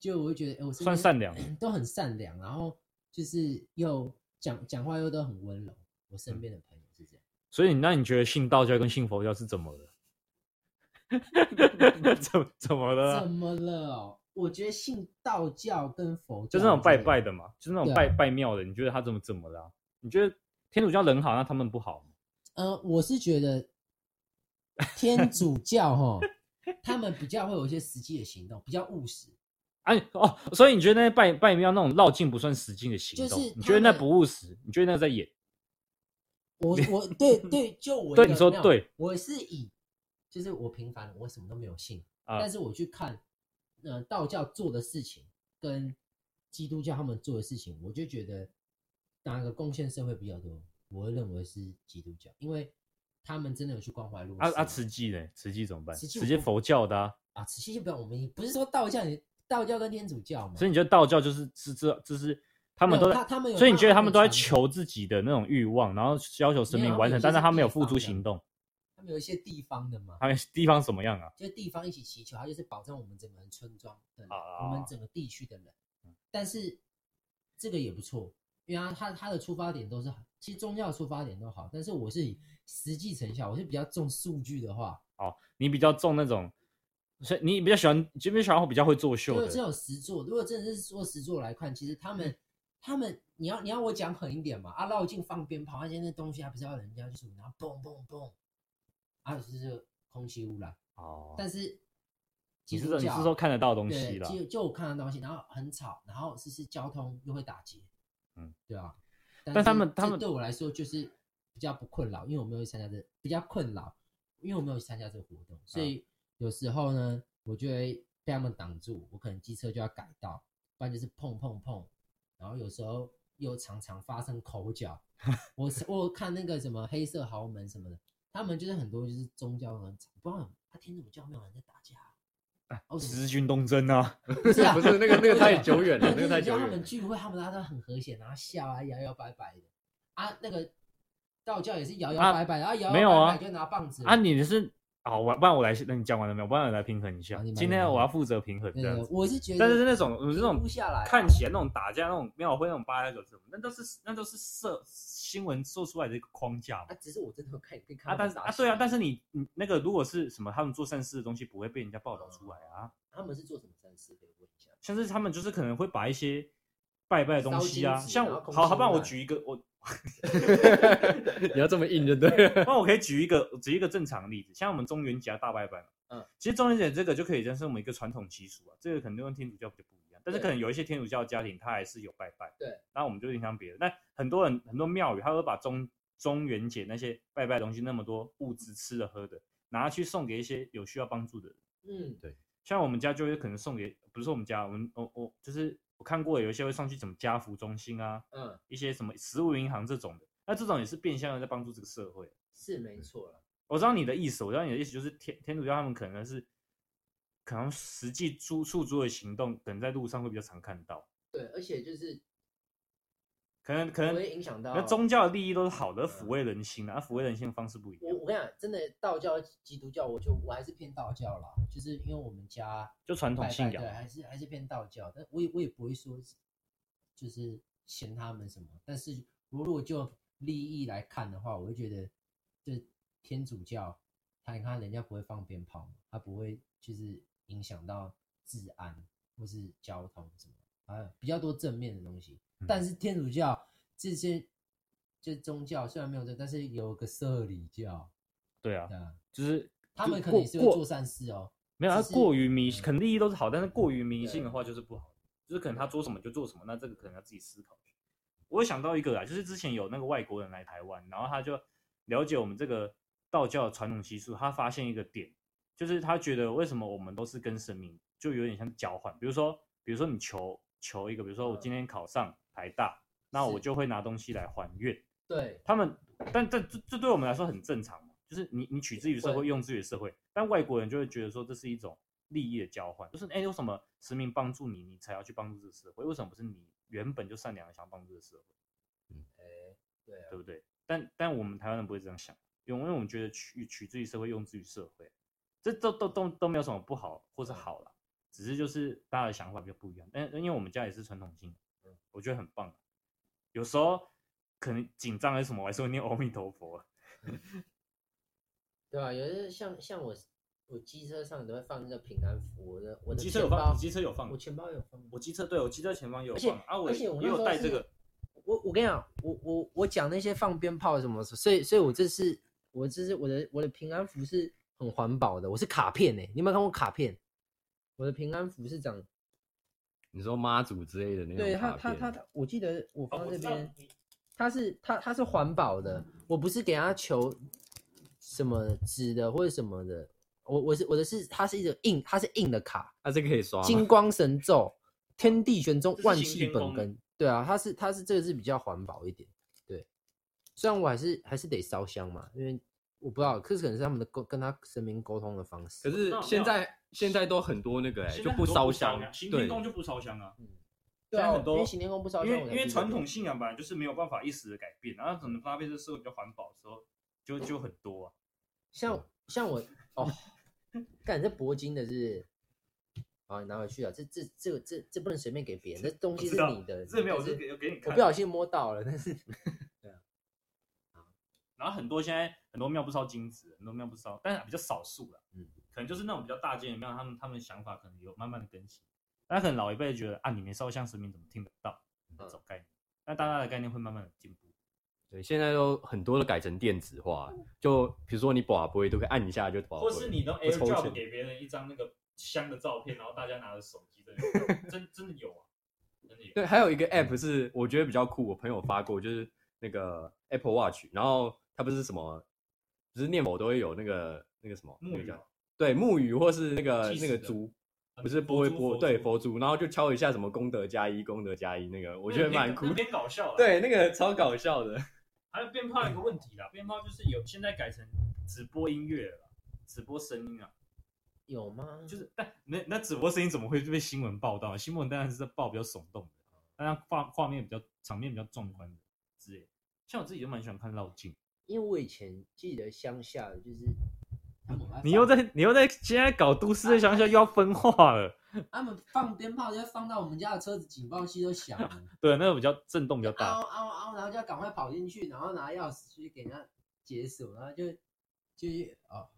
就我会觉得，哎，我算善良，都很善良，然后就是又讲讲话又都很温柔。我身边的朋友是这样，所以那你觉得信道教跟信佛教是怎么了？怎怎么了？怎么了哦？我觉得信道教跟佛教就是那种拜拜的嘛，就是那种拜拜庙的。你觉得他怎么怎么了？你觉得天主教人好，那他们不好吗？呃，我是觉得天主教哈，他们比较会有一些实际的行动，比较务实。哎哦，所以你觉得那些拜拜庙那种绕境不算实境的行动？就是你觉得那不务实？你觉得那在演？我 我对对，就我对你说对，我是以就是我平凡，我什么都没有信，啊、但是我去看，呃，道教做的事情跟基督教他们做的事情，我就觉得哪个贡献社会比较多，我会认为是基督教，因为他们真的有去关怀弱势。啊啊，慈济呢？慈济怎么办？慈济佛教的啊，啊慈济就不要我们不是说道教，道教跟天主教嘛，所以你觉得道教就是是这就是。他们都，他他们有，所以你觉得他们都在求自己的那种欲望，然后要求神明完成，但是他没有付诸行动。他们有一些地方的嘛？他们地方什么样啊？就是地方一起祈求，他就是保证我们整个村庄的人，我们整个地区的人。但是这个也不错，因为他他他的出发点都是好，其实宗教出发点都好，但是我是以实际成效，我是比较重数据的话。哦，你比较重那种，所以你比较喜欢，就比较喜欢比较会作秀的。如果这种实作，如果真的是说实作来看，其实他们。他们，你要你要我讲狠一点嘛？啊，绕境放鞭炮，而且那东西还不是要人家去然后嘣嘣嘣，啊，就是空气污染哦。但是其实你是说看得到东西了？就就我看到东西，然后很吵，然后是是交通又会打结，嗯，对啊。但他们他们对我来说就是比较不困扰，因为我没有参加这比较困扰，因为我没有参加这个活动，所以有时候呢，我就会被他们挡住，我可能机车就要改道，不然就是碰碰碰。然后有时候又常常发生口角，我我看那个什么黑色豪门什么的，他们就是很多就是宗教很不知道他天主教没有人在打架，哦，十字军东征啊，不是啊，不是那个那个太久远了，那个太久远了。他们聚会，他们大家都很和谐，然后笑啊，摇摇摆摆的啊，那个道教也是摇摇摆摆，然后摇摇摆摆就拿棒子啊，你是。好，我不然我来，那你讲完了没有？不然我来平衡一下。啊、今天我要负责平衡这样子。我是觉得，但是是那种，我是那种看起来那种打架那种庙会那种八加九什么，那都是那都是社新闻做出来的一个框架。啊，只是我真的可以可以看啊，但是啊，对啊，但是你你那个如果是什么他们做善事的东西，不会被人家报道出来啊。他们是做什么善事？可以问一下。像是他们就是可能会把一些拜拜的东西啊，像好好，不然我举一个我。你要这么硬就对了。那我可以举一个举一个正常的例子，像我们中元节大拜拜嘛。嗯，其实中元节这个就可以认识我们一个传统习俗啊。这个可能跟天主教就不一样，但是可能有一些天主教家庭他还是有拜拜。对。那我们就影响别的。那很多人很多庙宇，他会把中中元节那些拜拜的东西那么多物资吃的喝的，拿去送给一些有需要帮助的人。嗯，对。像我们家就会可能送给，不是我们家，我们我我就是。我看过有一些会上去什么家福中心啊，嗯，一些什么食物银行这种的，那这种也是变相的在帮助这个社会，是没错了。我知道你的意思，我知道你的意思就是天天主教他们可能是可能实际租诉诸的行动，可能在路上会比较常看到。对，而且就是可能可能会影响到。那宗教的利益都是好的，抚慰人心啊，抚慰人心的方式不一样。我我跟你讲，真的道教、基督教，我就我还是偏道教啦，就是因为我们家就传统信仰，对，还是还是偏道教。但我也我也不会说，就是嫌他们什么。但是如果就利益来看的话，我会觉得，就天主教，他你看人家不会放鞭炮，他不会就是。影响到治安或是交通什么啊，比较多正面的东西。嗯、但是天主教这些就宗教虽然没有这，但是有个社理教，对啊，就是他们可能也是会做善事哦。没有，他过于迷信，肯定利益都是好，但是过于迷信的话就是不好。就是可能他做什么就做什么，那这个可能要自己思考。我想到一个啊，就是之前有那个外国人来台湾，然后他就了解我们这个道教的传统习俗，他发现一个点。就是他觉得为什么我们都是跟神明就有点像交换，比如说，比如说你求求一个，比如说我今天考上台大，那我就会拿东西来还愿。对他们，但但这这对我们来说很正常嘛，就是你你取之于社会，用之于社会，但外国人就会觉得说这是一种利益的交换，就是哎，有什么神明帮助你，你才要去帮助这个社会？为什么不是你原本就善良的想帮助这个社会？嗯，哎，对，对不对？但但我们台湾人不会这样想，因为我们觉得取取之于社会，用之于社会。这都都都都没有什么不好或是好了，只是就是大家的想法比较不一样。但因为我们家也是传统信仰，我觉得很棒。有时候可能紧张还是什么，我还是会念阿弥陀佛。对啊，有的像像我，我机车上都会放那个平安符。我的我的机车有放，机车有放，我钱包有放。我机车对我机车前方有放，而且啊，我而且我也有带这个。我我跟你讲，我我我讲那些放鞭炮什么，所以所以我这是我这是我的我的平安符是。很环保的，我是卡片哎、欸，你有没有看过卡片？我的平安符是长，你说妈祖之类的那种。对他，他，他，他，我记得我放这边，它是他他是环保的，我不是给他求什么纸的或者什么的，我我是我的是它是一个硬，它是硬的卡，它这个可以刷。金光神咒，天地玄宗，万气本根。对啊，它是它是这个是比较环保一点。对，虽然我还是还是得烧香嘛，因为。我不知道，可是可能是他们的沟跟他神明沟通的方式。可是现在现在都很多那个哎、欸，就不烧香，行天宫就不烧香啊。嗯，对啊，很多行天宫不烧香，因为因为传统信仰本来就是没有办法一时的改变，然后可能发配这社会比较环保的时候，就就很多啊。像像我哦，干这铂金的是，好，你拿回去啊，这这这个这这不能随便给别人，这东西是你的，这没有，是给给你看，我不小心摸到了，但是。然后很多现在很多庙不烧金纸，很多庙不烧，但是比较少数了。嗯，可能就是那种比较大间的庙，他们他们的想法可能有慢慢的更新。但可能老一辈觉得啊，你没烧香神明怎么听得到？那种概念，但大家的概念会慢慢的进步。对，现在都很多都改成电子化，就比如说你把杯都可以按一下就拔杯。或是你的 AirDrop 给别人一张那个香的照片，然后大家拿着手机在那 真真的有啊，真的有。对，还有一个 App 是我觉得比较酷，我朋友发过，就是那个 Apple Watch，然后。它不是什么，只是念佛都会有那个那个什么木鱼，对木鱼或是那个那个珠，不是不会播对佛珠，然后就敲一下什么功德加一功德加一那个，我觉得蛮酷，有点搞笑。对，那个超搞笑的。还有鞭炮一个问题啦，鞭炮就是有现在改成直播音乐了，直播声音啊，有吗？就是但那那直播声音怎么会被新闻报道？新闻当然是在报比较耸动的，但画画面比较场面比较壮观的之类。像我自己就蛮喜欢看绕境。因为我以前记得乡下的就是，你又在你又在现在搞都市的乡下又要分化了。他们放鞭炮就放到我们家的车子警报器都响了。对，那个比较震动比较大。嗷嗷嗷，然后就要赶快跑进去，然后拿钥匙去给人家解锁，然后就就哦，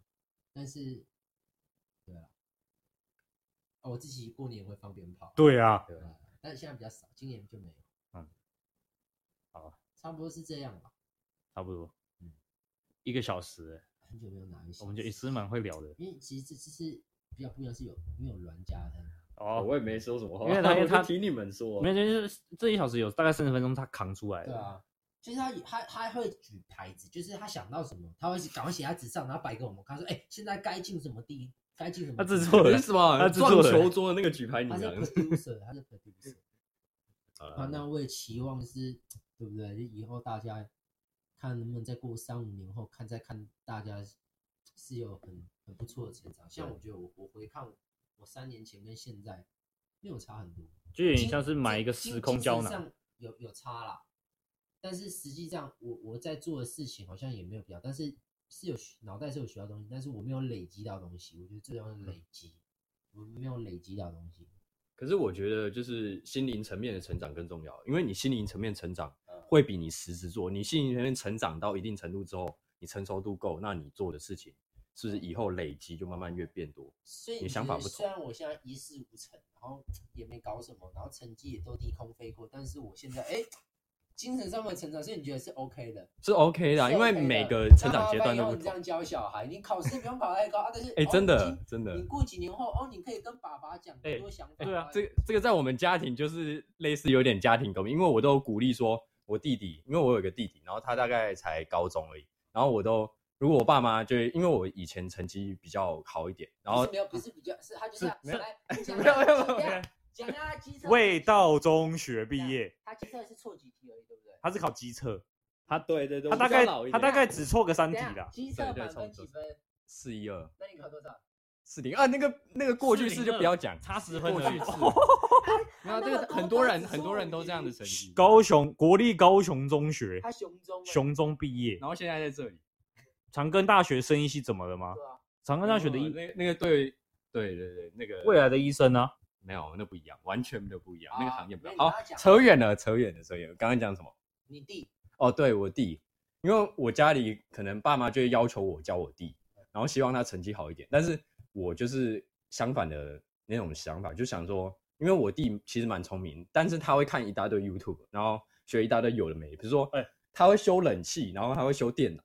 但是对啊，哦，我自己过年也会放鞭炮。对啊，对啊，但是现在比较少，今年就没有。嗯，好，差不多是这样吧。差不多。一个小时，很久没有拿一些，我们就也是蛮会聊的。因为其实这这是比较不一样，是有因为有软家的。哦，我也没说什么话，因为他他听你们说，没有就是这一小时有大概三十分钟，他扛出来。对啊，就是他他他会举牌子，就是他想到什么，他会赶快写在纸上，然后摆给我们看，说哎，现在该进什么地，该进什么。他制作的是什么？他撞球桌的那个举牌，你他是 producer，他是 producer。啊，那我也期望是，对不对？就以后大家。看能不能再过三五年后，看再看大家是有很很不错的成长。像我觉得我我回看我我三年前跟现在没有差很多，就有点像是买一个时空胶囊，有有差啦。但是实际上我我在做的事情好像也没有比较，但是是有脑袋是有学到东西，但是我没有累积到东西。我觉得最重要是累积，我没有累积到东西。可是我觉得就是心灵层面的成长更重要，因为你心灵层面成长会比你实质做，你心灵层面成长到一定程度之后，你成熟度够，那你做的事情是不是以后累积就慢慢越变多？所以你想法不同。虽然我现在一事无成，然后也没搞什么，然后成绩也都低空飞过，但是我现在哎。欸精神上的成长，所以你觉得是 OK 的？是 OK 的，因为每个成长阶段都不同。你这样教小孩，你考试不用考太高啊，但是 哎，真的真的，你过几年后哦，你可以跟爸爸讲很多想法。对啊，这个这个在我们家庭就是类似有点家庭革命，因为我都鼓励说，我弟弟，因为我有个弟弟，然后他大概才高中而已，然后我都如果我爸妈就因为我以前成绩比较好一点，然后没有不是比较是他就是没有 没有没有没有。讲他机测，卫道中学毕业，他机测是错几题而已，对不对？他是考机测，他对对对，他大概他大概只错个三题啦。机测满分几分？四一二。那你考多少？四零啊，那个那个过去式就不要讲，差十分。过去式。没有这个很多人很多人都这样的成绩。高雄国立高雄中学，他雄中雄中毕业，然后现在在这里。长庚大学生医系怎么了吗？长庚大学的医那那个对对对对那个未来的医生呢？没有，那不一样，完全都不一样。那个行业不一样。好，扯远了，扯远了，扯远了。刚刚讲什么？你弟？哦，对，我弟，因为我家里可能爸妈就会要求我教我弟，然后希望他成绩好一点。但是我就是相反的那种想法，就想说，因为我弟其实蛮聪明，但是他会看一大堆 YouTube，然后学一大堆有的没的，比如说，哎，他会修冷气，然后他会修电脑，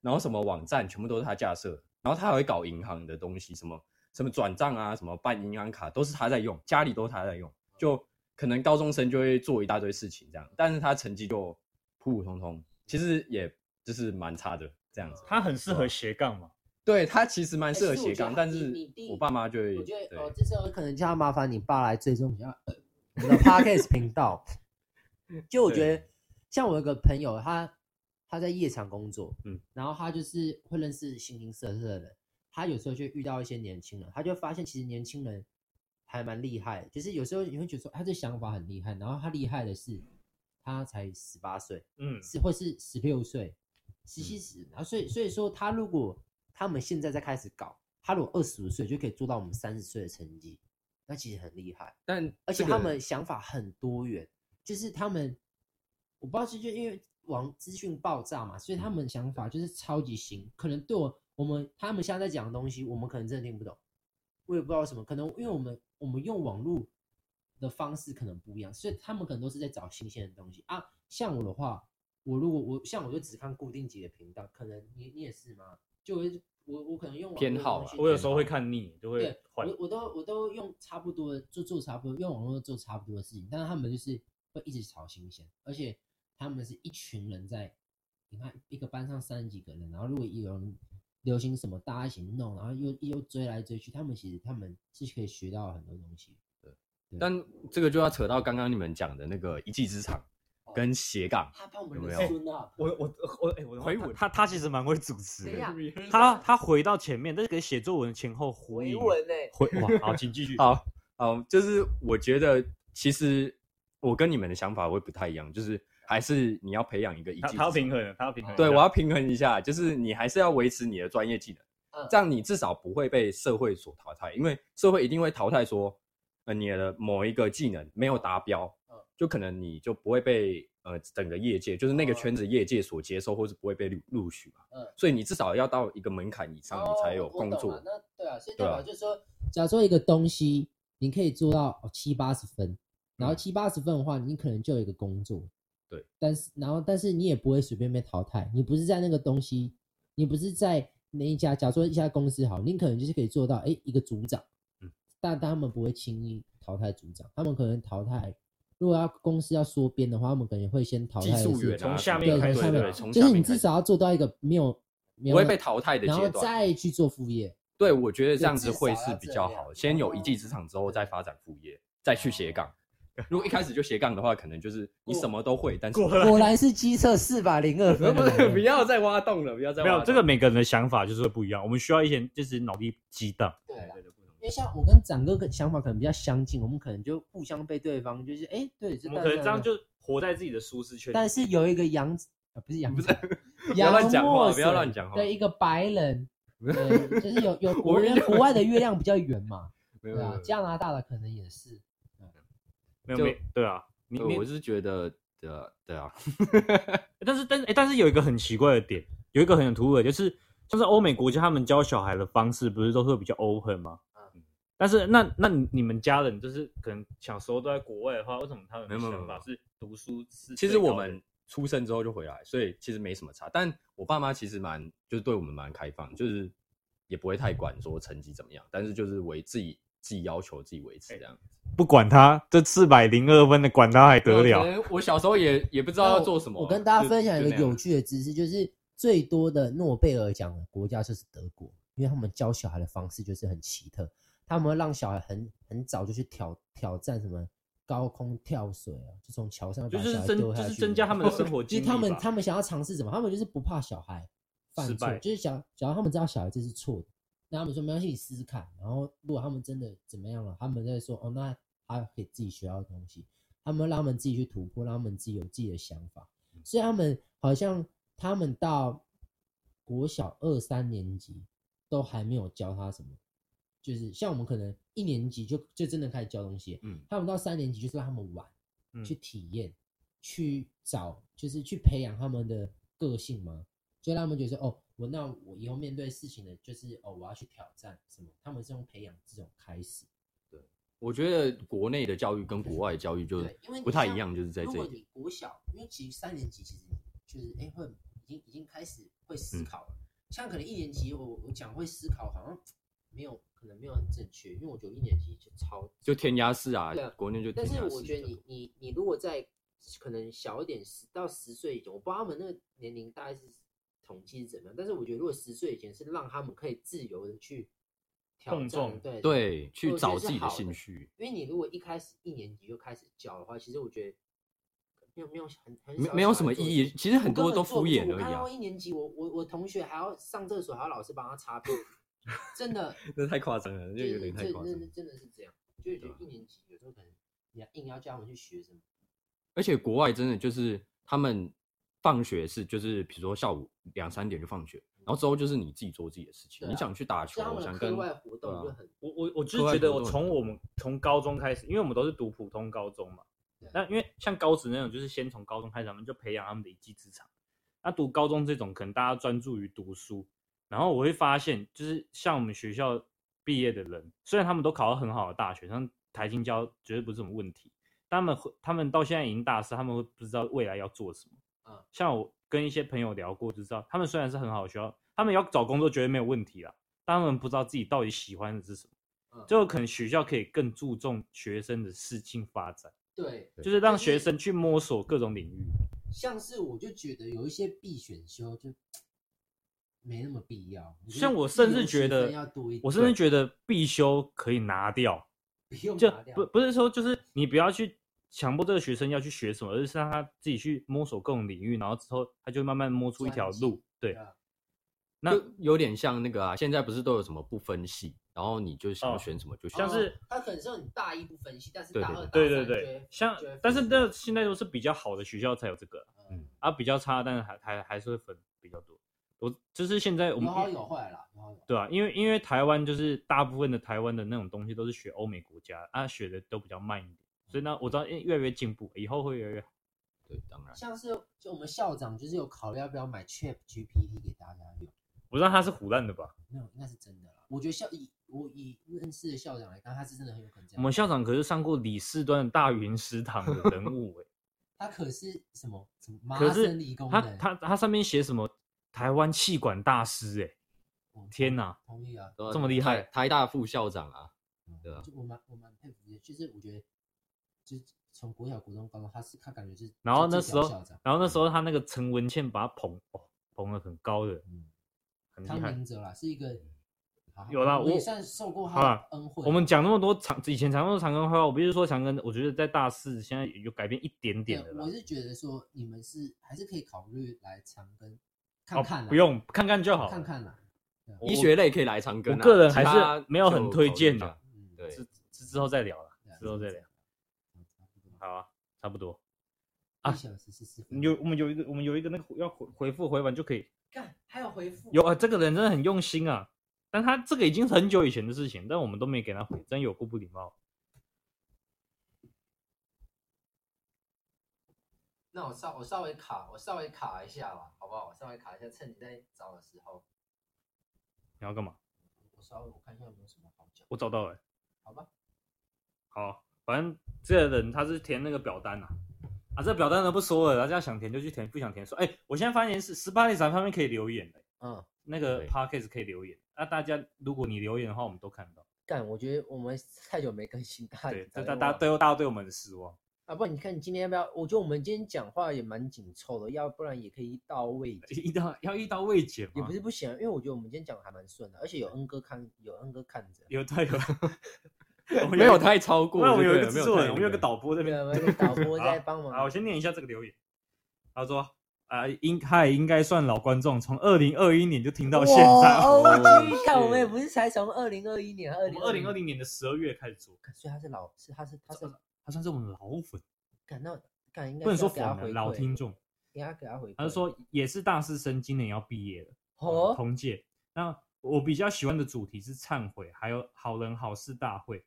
然后什么网站全部都是他架设，然后他还会搞银行的东西，什么。什么转账啊，什么办银行卡，都是他在用，家里都是他在用，就可能高中生就会做一大堆事情这样，但是他成绩就普普通通，其实也就是蛮差的这样子。他很适合斜杠嘛？对，他其实蛮适合斜杠，但是我爸妈就会，我觉得哦，这时候可能就要麻烦你爸来追踪一下我的 Podcast 频道。就我觉得，像我有个朋友，他他在夜场工作，嗯，然后他就是会认识形形色色的人。他有时候就遇到一些年轻人，他就发现其实年轻人还蛮厉害。就是有时候你会觉得说，他这想法很厉害，然后他厉害的是他才十八岁，嗯，是或是十六岁、十七十，然后所以所以说他如果他们现在在开始搞，他如果二十五岁就可以做到我们三十岁的成绩，那其实很厉害。但而且他们想法很多元，就是他们我不知道是就因为网资讯爆炸嘛，所以他们想法就是超级新，可能对我。我们他们现在在讲的东西，我们可能真的听不懂，我也不知道什么，可能因为我们我们用网络的方式可能不一样，所以他们可能都是在找新鲜的东西啊。像我的话，我如果我像我就只看固定级的频道，可能你你也是吗？就我我可能用偏好，我有时候会看腻，就会换。我我都我都用差不多的，做做差不多，用网络做差不多的事情，但是他们就是会一直炒新鲜，而且他们是一群人在，你看一个班上三十几个人，然后如果有人。流行什么，大家一起弄，然后又又追来追去。他们其实他们是可以学到很多东西。对，但这个就要扯到刚刚你们讲的那个一技之长跟斜杠，有没有？我我我哎，我回他他其实蛮会主持的。他他回到前面，但是给写作文前后回文呢？回哇，好，请继续。好，好，就是我觉得其实我跟你们的想法会不太一样，就是。还是你要培养一个一技之长，他要平衡，他要平衡。对，我要平衡一下，就是你还是要维持你的专业技能，嗯，这样你至少不会被社会所淘汰，因为社会一定会淘汰说，呃，你的某一个技能没有达标，嗯，就可能你就不会被呃整个业界，就是那个圈子业界所接受，或是不会被录录取嘛，嗯，所以你至少要到一个门槛以上，你才有工作。那对啊，所以代表就是说，假如说一个东西你可以做到七八十分，然后七八十分的话，你可能就有一个工作。对，但是然后但是你也不会随便被淘汰，你不是在那个东西，你不是在那一家，假如说一家公司好，你可能就是可以做到哎一个组长，嗯，但他们不会轻易淘汰组长，他们可能淘汰，如果要公司要缩编的话，他们可能会先淘汰从下面开始，对对，就是你至少要做到一个没有没有不会被淘汰的阶段，然后再去做副业。对，我觉得这样子会是比较好，先有一技之长之后再发展副业，再去斜杠。如果一开始就斜杠的话，可能就是你什么都会，但是果然是机测四百零二分。不要再挖洞了，不要再挖洞。没有这个每个人的想法就是不一样，我们需要一些就是脑力激荡。对对对，因为像我跟展哥的想法可能比较相近，我们可能就互相被对方就是哎、欸，对，我们可能这样就活在自己的舒适圈。但是有一个杨啊，不是杨，不是 不要乱讲话，不要乱讲话。对，一个白人，对，就是有有国人国外的月亮比较圆嘛，对啊，加拿大的可能也是，没有没对啊，你我是觉得对啊对啊，但是但是哎，但是有一个很奇怪的点，有一个很突兀的，就是像是欧美国家他们教小孩的方式不是都会比较 open 吗？嗯但是那那你们家人就是可能小时候都在国外的话，为什么他们的想法是读书是？其实我们出生之后就回来，所以其实没什么差。但我爸妈其实蛮就是对我们蛮开放，就是也不会太管说成绩怎么样，但是就是为自己自己要求自己维持这样子，不管他这四百零二分的，管他还得了？我小时候也也不知道要做什么。我跟大家分享一个有趣的知识，就是最多的诺贝尔奖的国家就是德国，因为他们教小孩的方式就是很奇特。他们会让小孩很很早就去挑挑战什么高空跳水啊，就从桥上把小孩丢下去，就是增加他们的生活 经历。其实他们他们想要尝试什么？他们就是不怕小孩犯错，就是想想要他们知道小孩这是错的，那他们说没关系，你试试看。然后如果他们真的怎么样了，他们再说哦，那他可以自己学到东西。他们让他们自己去突破，让他们自己有自己的想法。所以他们好像他们到国小二三年级都还没有教他什么。就是像我们可能一年级就就真的开始教东西，嗯，他们到三年级就是让他们玩，嗯、去体验，去找，就是去培养他们的个性嘛，就让他们觉得哦，我那我以后面对事情的，就是哦，我要去挑战什么，他们是用培养这种开始。对，我觉得国内的教育跟国外的教育就不太一样，就是在这里。如果你国小，因为其实三年级其实就是哎、欸、会已经已经开始会思考了，嗯、像可能一年级我我讲会思考好像没有。可能没有很正确，因为我觉得一年级就超就填鸭式啊，对啊，国内就。但是我觉得你你你如果在可能小一点十到十岁以前，我不知道他们那个年龄大概是统计是怎么样，但是我觉得如果十岁以前是让他们可以自由的去挑战，对对，去找自己的兴趣。因为你如果一开始一年级就开始教的话，其实我觉得没有没有很很没没有什么意义，其实很多都敷衍而已啊。一年级我我我同学还要上厕所，还要老师帮他擦屁股。真的，那太夸张了，就有点太夸张。真真的是这样，就觉得一年级有时候可能你要硬要叫他们去学什么。而且国外真的就是他们放学是就是比如说下午两三点就放学，然后之后就是你自己做自己的事情。你想去打球，我想跟课外活动就很。我我我就是觉得我从我们从高中开始，因为我们都是读普通高中嘛。那因为像高职那种，就是先从高中开始，他们就培养他们的一技之长。那读高中这种，可能大家专注于读书。然后我会发现，就是像我们学校毕业的人，虽然他们都考到很好的大学，像台清交绝对不是什么问题，但他们他们到现在已经大四，他们会不知道未来要做什么。啊，像我跟一些朋友聊过，就知道他们虽然是很好的学校，他们要找工作绝对没有问题啦，但他们不知道自己到底喜欢的是什么。就可能学校可以更注重学生的适性发展，对，就是让学生去摸索各种领域。像是我就觉得有一些必选修就。没那么必要。像我甚至觉得，我甚至觉得必修可以拿掉，就不不是说就是你不要去强迫这个学生要去学什么，而是让他自己去摸索各种领域，然后之后他就慢慢摸出一条路。对，那有点像那个啊，现在不是都有什么不分系，然后你就想要选什么就选。像是他可能是你大一不分系，但是大二、对对对，像但是那现在都是比较好的学校才有这个，嗯，啊比较差，但是还还还是会分比较多。我就是现在我们有好有坏啦，对啊，因为因为台湾就是大部分的台湾的那种东西都是学欧美国家啊，学的都比较慢一点，所以呢，我知道越来越进步，以后会越来越好。对，当然。像是就我们校长就是有考虑要不要买 Chat GPT 给大家用，我知道他是唬烂的吧？没有，应该是真的啦。我觉得校以我以认识的校长来看，他是真的很有可能这样。我们校长可是上过李四端的大云食堂的人物哎、欸，他可是什么什么麻省理工他他他上面写什么？台湾气管大师，哎，天哪！同意啊，这么厉害，台大副校长啊，对啊，我蛮我蛮佩服的，就是我觉得，就是从国小、国中、高中，他是他感觉是，然后那时候，然后那时候他那个陈文茜把他捧哦捧的很高的，嗯，很厉害。哲啦，是一个有啦，我也算受过他恩惠。我们讲那么多长以前讲那么长庚坏话，我不是说长庚，我觉得在大四现在有改变一点点的。我是觉得说你们是还是可以考虑来长庚。看看、哦，不用看看就好，看看啦。医学类可以来长庚、啊，我个人还是没有很推荐的。对，之之后再聊了，之后再聊。好啊，差不多。啊，有我们有一个，我们有一个那个要回回复回完就可以。干，还有回复？有啊，这个人真的很用心啊。但他这个已经是很久以前的事情，但我们都没给他回，真有够不礼貌。那我稍我稍微卡，我稍微卡一下吧，好不好？我稍微卡一下，趁你在找的时候。你要干嘛？我稍微我看一下有没有什么好讲。我找到了。好吧。好，反正这个人他是填那个表单啊，啊，这表单都不说了，大家想填就去填，不想填说，哎、欸，我现在发现是十八点三方面可以留言的，嗯，那个 podcast 可以留言，那大家如果你留言的话，我们都看到。但，我觉得我们太久没更新，大对，大大家对大家对我们的失望。啊，不然你看你今天要不要？我觉得我们今天讲话也蛮紧凑的，要不然也可以一刀未剪。一刀要一刀未剪吗？也不是不行，因为我觉得我们今天讲的还蛮顺的，而且有恩哥看，有恩哥看着。有他有，没有太超过。那我们有一个制作人，我们有个导播这边，有个导播在帮忙。好，我先念一下这个留言。他说啊，应他也应该算老观众，从二零二一年就听到现在。看我们也不是才从二零二一年，二零二零二零年的十二月开始做，所以他是老，是他是他是他算是我们老粉。感到感应该不能说粉的老听众，给他给他回。他就说也是大四生，今年要毕业了，哦，同届。那我比较喜欢的主题是忏悔，还有好人好事大会，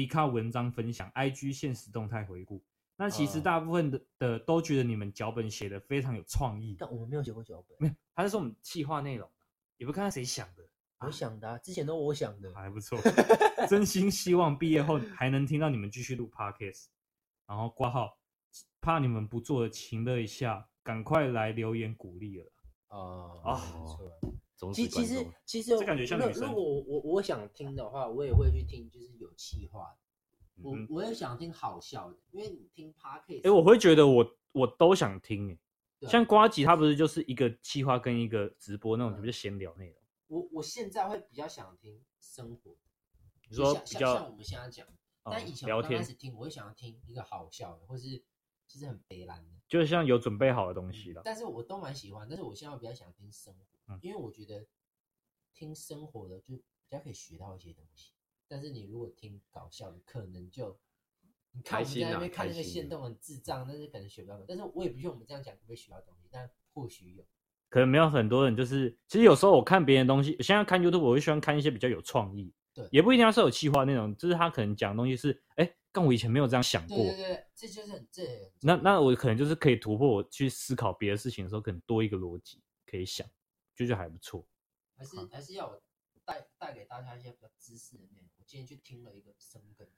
迪卡文章分享，IG 现实动态回顾。那其实大部分的的都觉得你们脚本写的非常有创意。但我们没有写过脚本，没有。他是说我们企划内容，也不看看谁想的，我想的，啊，之前都我想的，还不错。真心希望毕业后还能听到你们继续录 Podcast。然后挂号，怕你们不做的，情乐一下，赶快来留言鼓励了。哦啊，其其实其实，这感觉像女生。如果我我我想听的话，我也会去听，就是有气话的。我我也想听好笑的，因为你听 Podcast，哎，我会觉得我我都想听。哎，像瓜吉他不是就是一个气话跟一个直播那种，就是闲聊内容。我我现在会比较想听生活。你说比较像我们现在讲。但以前我刚开始听，我会想要听一个好笑的，或是其实很悲蓝的，就是像有准备好的东西了。但是我都蛮喜欢，但是我现在比较想听生活，因为我觉得听生活的就比较可以学到一些东西。但是你如果听搞笑的，可能就你看我们在那边看那个线动很智障，但是可能学不到。但是我也不像我们这样讲不会学到东西，但或许有。可能没有很多人就是，其实有时候我看别人的东西，现在看 YouTube，我会喜欢看一些比较有创意。对，也不一定要是有企划那种，就是他可能讲的东西是，哎、欸，但我以前没有这样想过。对对对，这就是很这。那那我可能就是可以突破我去思考别的事情的时候，可能多一个逻辑可以想，就觉得还不错。还是还是要我带带给大家一些比较知识的内容。我今天去听了一个生根，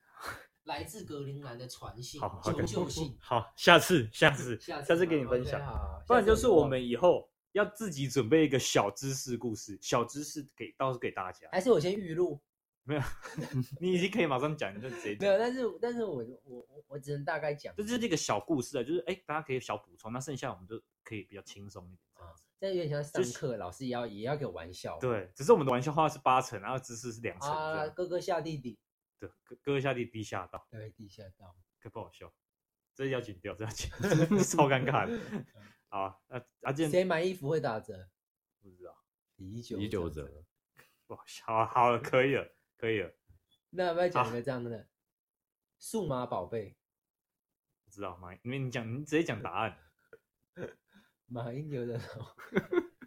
来自格陵兰的传信，求救信。好，下次下次下次，给你分享。不然就是我们以后要自己准备一个小知识故事，小知识给倒是给大家。还是我先预录。没有，你已经可以马上讲，你就直接讲。没有，但是但是我我我我只能大概讲，这就是一个小故事啊，就是哎，大家可以小补充，那剩下我们就可以比较轻松一点。啊，这有点像上课，就是、老师也要也要给我玩笑。对，只是我们的玩笑话是八成，然后知识是两成。啊，哥哥下弟弟。对，哥哥下弟弟下道。对，地下道。可不好笑，这要剪掉，这要剪，超尴尬的。好，那阿健谁买衣服会打折？不知道，一九一九折。不好笑，好，好了，可以了。可以了，那要不要讲一个这样的？数码宝贝，不知道吗？因为你讲，你直接讲答案。马英九的头，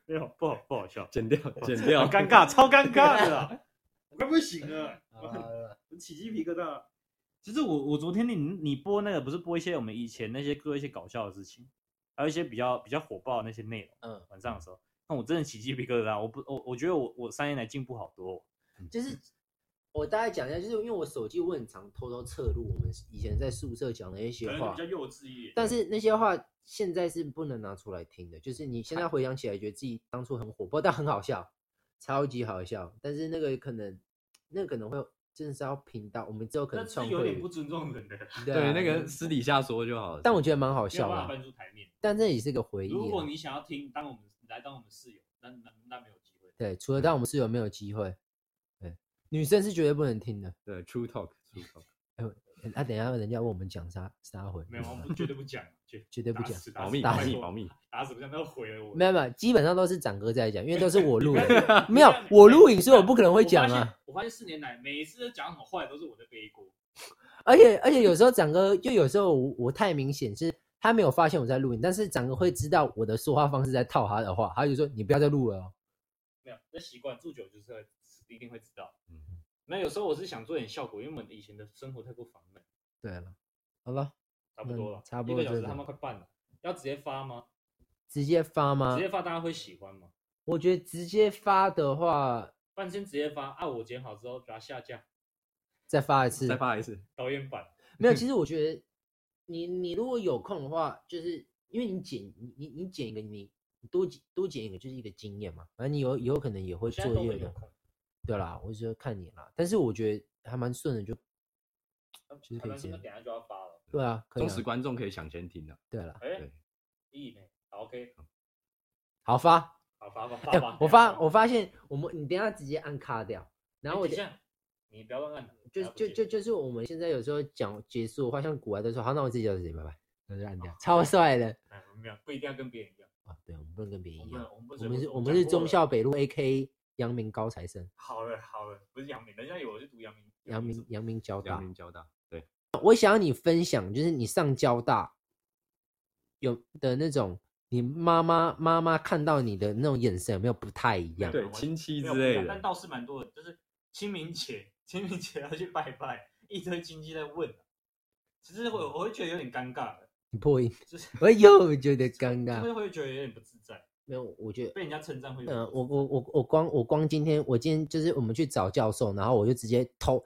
没有，不好，不好笑，剪掉，剪掉，尴尬，超尴尬的，我 快不行了，我起鸡皮疙瘩。其实我，我昨天你你播那个，不是播一些我们以前那些做一些搞笑的事情，还有一些比较比较火爆的那些内容。嗯，晚上的时候，那我真的起鸡皮疙瘩。我不，我我觉得我我三年来进步好多，就是。我大概讲一下，就是因为我手机我很常偷偷侧录我们以前在宿舍讲的一些话，比较幼稚一点。但是那些话现在是不能拿出来听的，就是你现在回想起来，觉得自己当初很火爆，但很好笑，超级好笑。但是那个可能，那个可能会真的是要频道，我们之后可能创会有点不尊重人的。对，对，那个私底下说就好了。但我觉得蛮好笑的。搬出台面。但这也是个回忆。如果你想要听，当我们来当我们室友，那那那没有机会。对，除了当我们室友没有机会。女生是绝对不能听的。对，True Talk，True Talk。哎，那，等一下人家问我们讲啥啥回，没有，我们绝对不讲，绝绝对不讲，保密保密保密，打死不讲，都毁了我。没有没有，基本上都是展哥在讲，因为都是我录的，没有我录影，所以我不可能会讲啊。我发现四年来每一次讲什么坏都是我在背锅，而且而且有时候展哥就有时候我我太明显是。他没有发现我在录音，但是展哥会知道我的说话方式在套他的话，他就说：“你不要再录了哦。”没有，那习惯住久就是一定会知道。嗯，那有时候我是想做点效果，因为我们以前的生活太过烦闷。对了，好了，差不多了，差不多一个小时他们快半了，要直接发吗？直接发吗？直接发大家会喜欢吗？我觉得直接发的话，半天直接发，啊，我剪好之后给它下架，再发一次，再发一次导演版。没有，其实我觉得。你你如果有空的话，就是因为你剪你你你剪一个你多剪多剪一个就是一个经验嘛，反正你有以后可能也会作业的，对啦，我就看你啦。但是我觉得还蛮顺的，就其实可以接。等下就要发了。对啊，忠实观众可以抢先听的。对了，哎，一呢，好 OK，好发，好发吧，发吧。我发我发现我们你等下直接按卡掉，然后我就。你不要乱按，就就就就是我们现在有时候讲结束的话，像古玩都说好，那我自己叫自己拜拜，那就按掉，超帅的。哎，没有，不一定要跟别人一样啊。对，我们不能跟别人一样。我们我们是我们是中校北路 AK 阳明高材生。好了好了，不是阳明，人家以为我是读阳明。阳明阳明交大。阳明交大。对。我想要你分享，就是你上交大有的那种，你妈妈妈妈看到你的那种眼神有没有不太一样？对，亲戚之类的。但倒是蛮多的，就是清明节。清明节要去拜拜，一堆亲戚在问，其实我我会觉得有点尴尬的。你破音，就是我又觉得尴 尬，会会觉得有点不自在。没有，我觉得被人家称赞会。嗯，我我我我光我光今天我今天就是我们去找教授，然后我就直接偷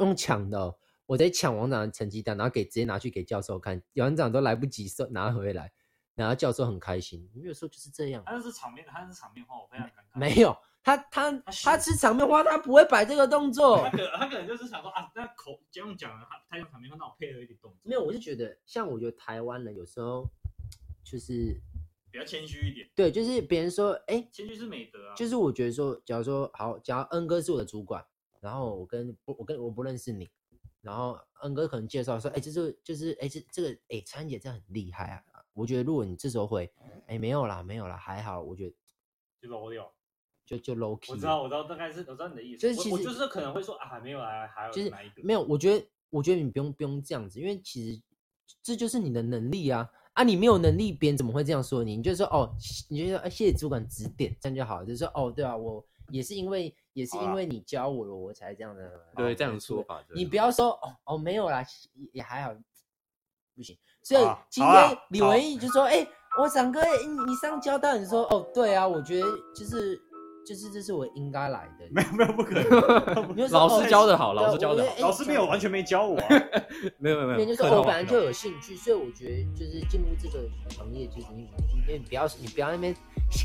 用抢的，我在抢王长的成绩单，然后给直接拿去给教授看，王长都来不及收拿回来，然后教授很开心。有时候就是这样，他是场面，他是场面话，我非常尴尬。没有。他他他吃场面话，他不会摆这个动作。他可他可能就是想说啊，那口这样讲了，他他用场面话，那我配合一点动作。没有，我是觉得，像我觉得台湾人有时候就是比较谦虚一点。对，就是别人说，哎，谦虚是美德啊。就是我觉得说，假如说好，假如恩哥是我的主管，然后我跟不我跟我不认识你，然后恩哥可能介绍说，哎，这是就是哎这这个哎川姐这样很厉害啊。我觉得如果你这时候会，哎没有啦没有啦还好，我觉得就 low 掉。就就 low key，我知道，我知道，大概是我知道你的意思。就是其实我就是可能会说啊，没有啊，还有就是没有。我觉得，我觉得你不用不用这样子，因为其实这就是你的能力啊啊！你没有能力，别人怎么会这样说你？你就说哦，你就说哎，谢谢主管指点，这样就好了。就说哦，对啊，我也是因为也是因为你教我了，我才这样的。对，这样说法。你不要说哦哦，没有啦，也还好，不行。所以今天李文义就说，哎，我长哥，你上交大，你说哦，对啊，我觉得就是。就是这是我应该来的，没有没有不可能。老师教的好，老师教的好，老师没有完全没教我，没有没有没有。就是我本来就有兴趣，所以我觉得就是进入这个行业，就是你你不要你不要那边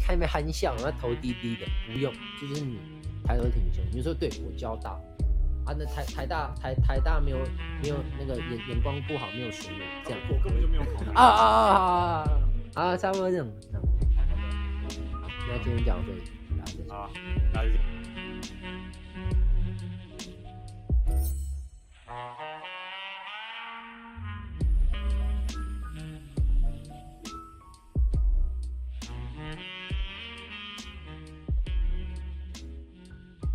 看那边憨笑，然后头低低的，不用，就是你抬头挺胸。你说对我教大啊，那台台大台台大没有没有那个眼眼光不好，没有学妹这样，我根本就没有考啊啊啊啊啊！差不多这种。那今天讲到这里。なんで。あ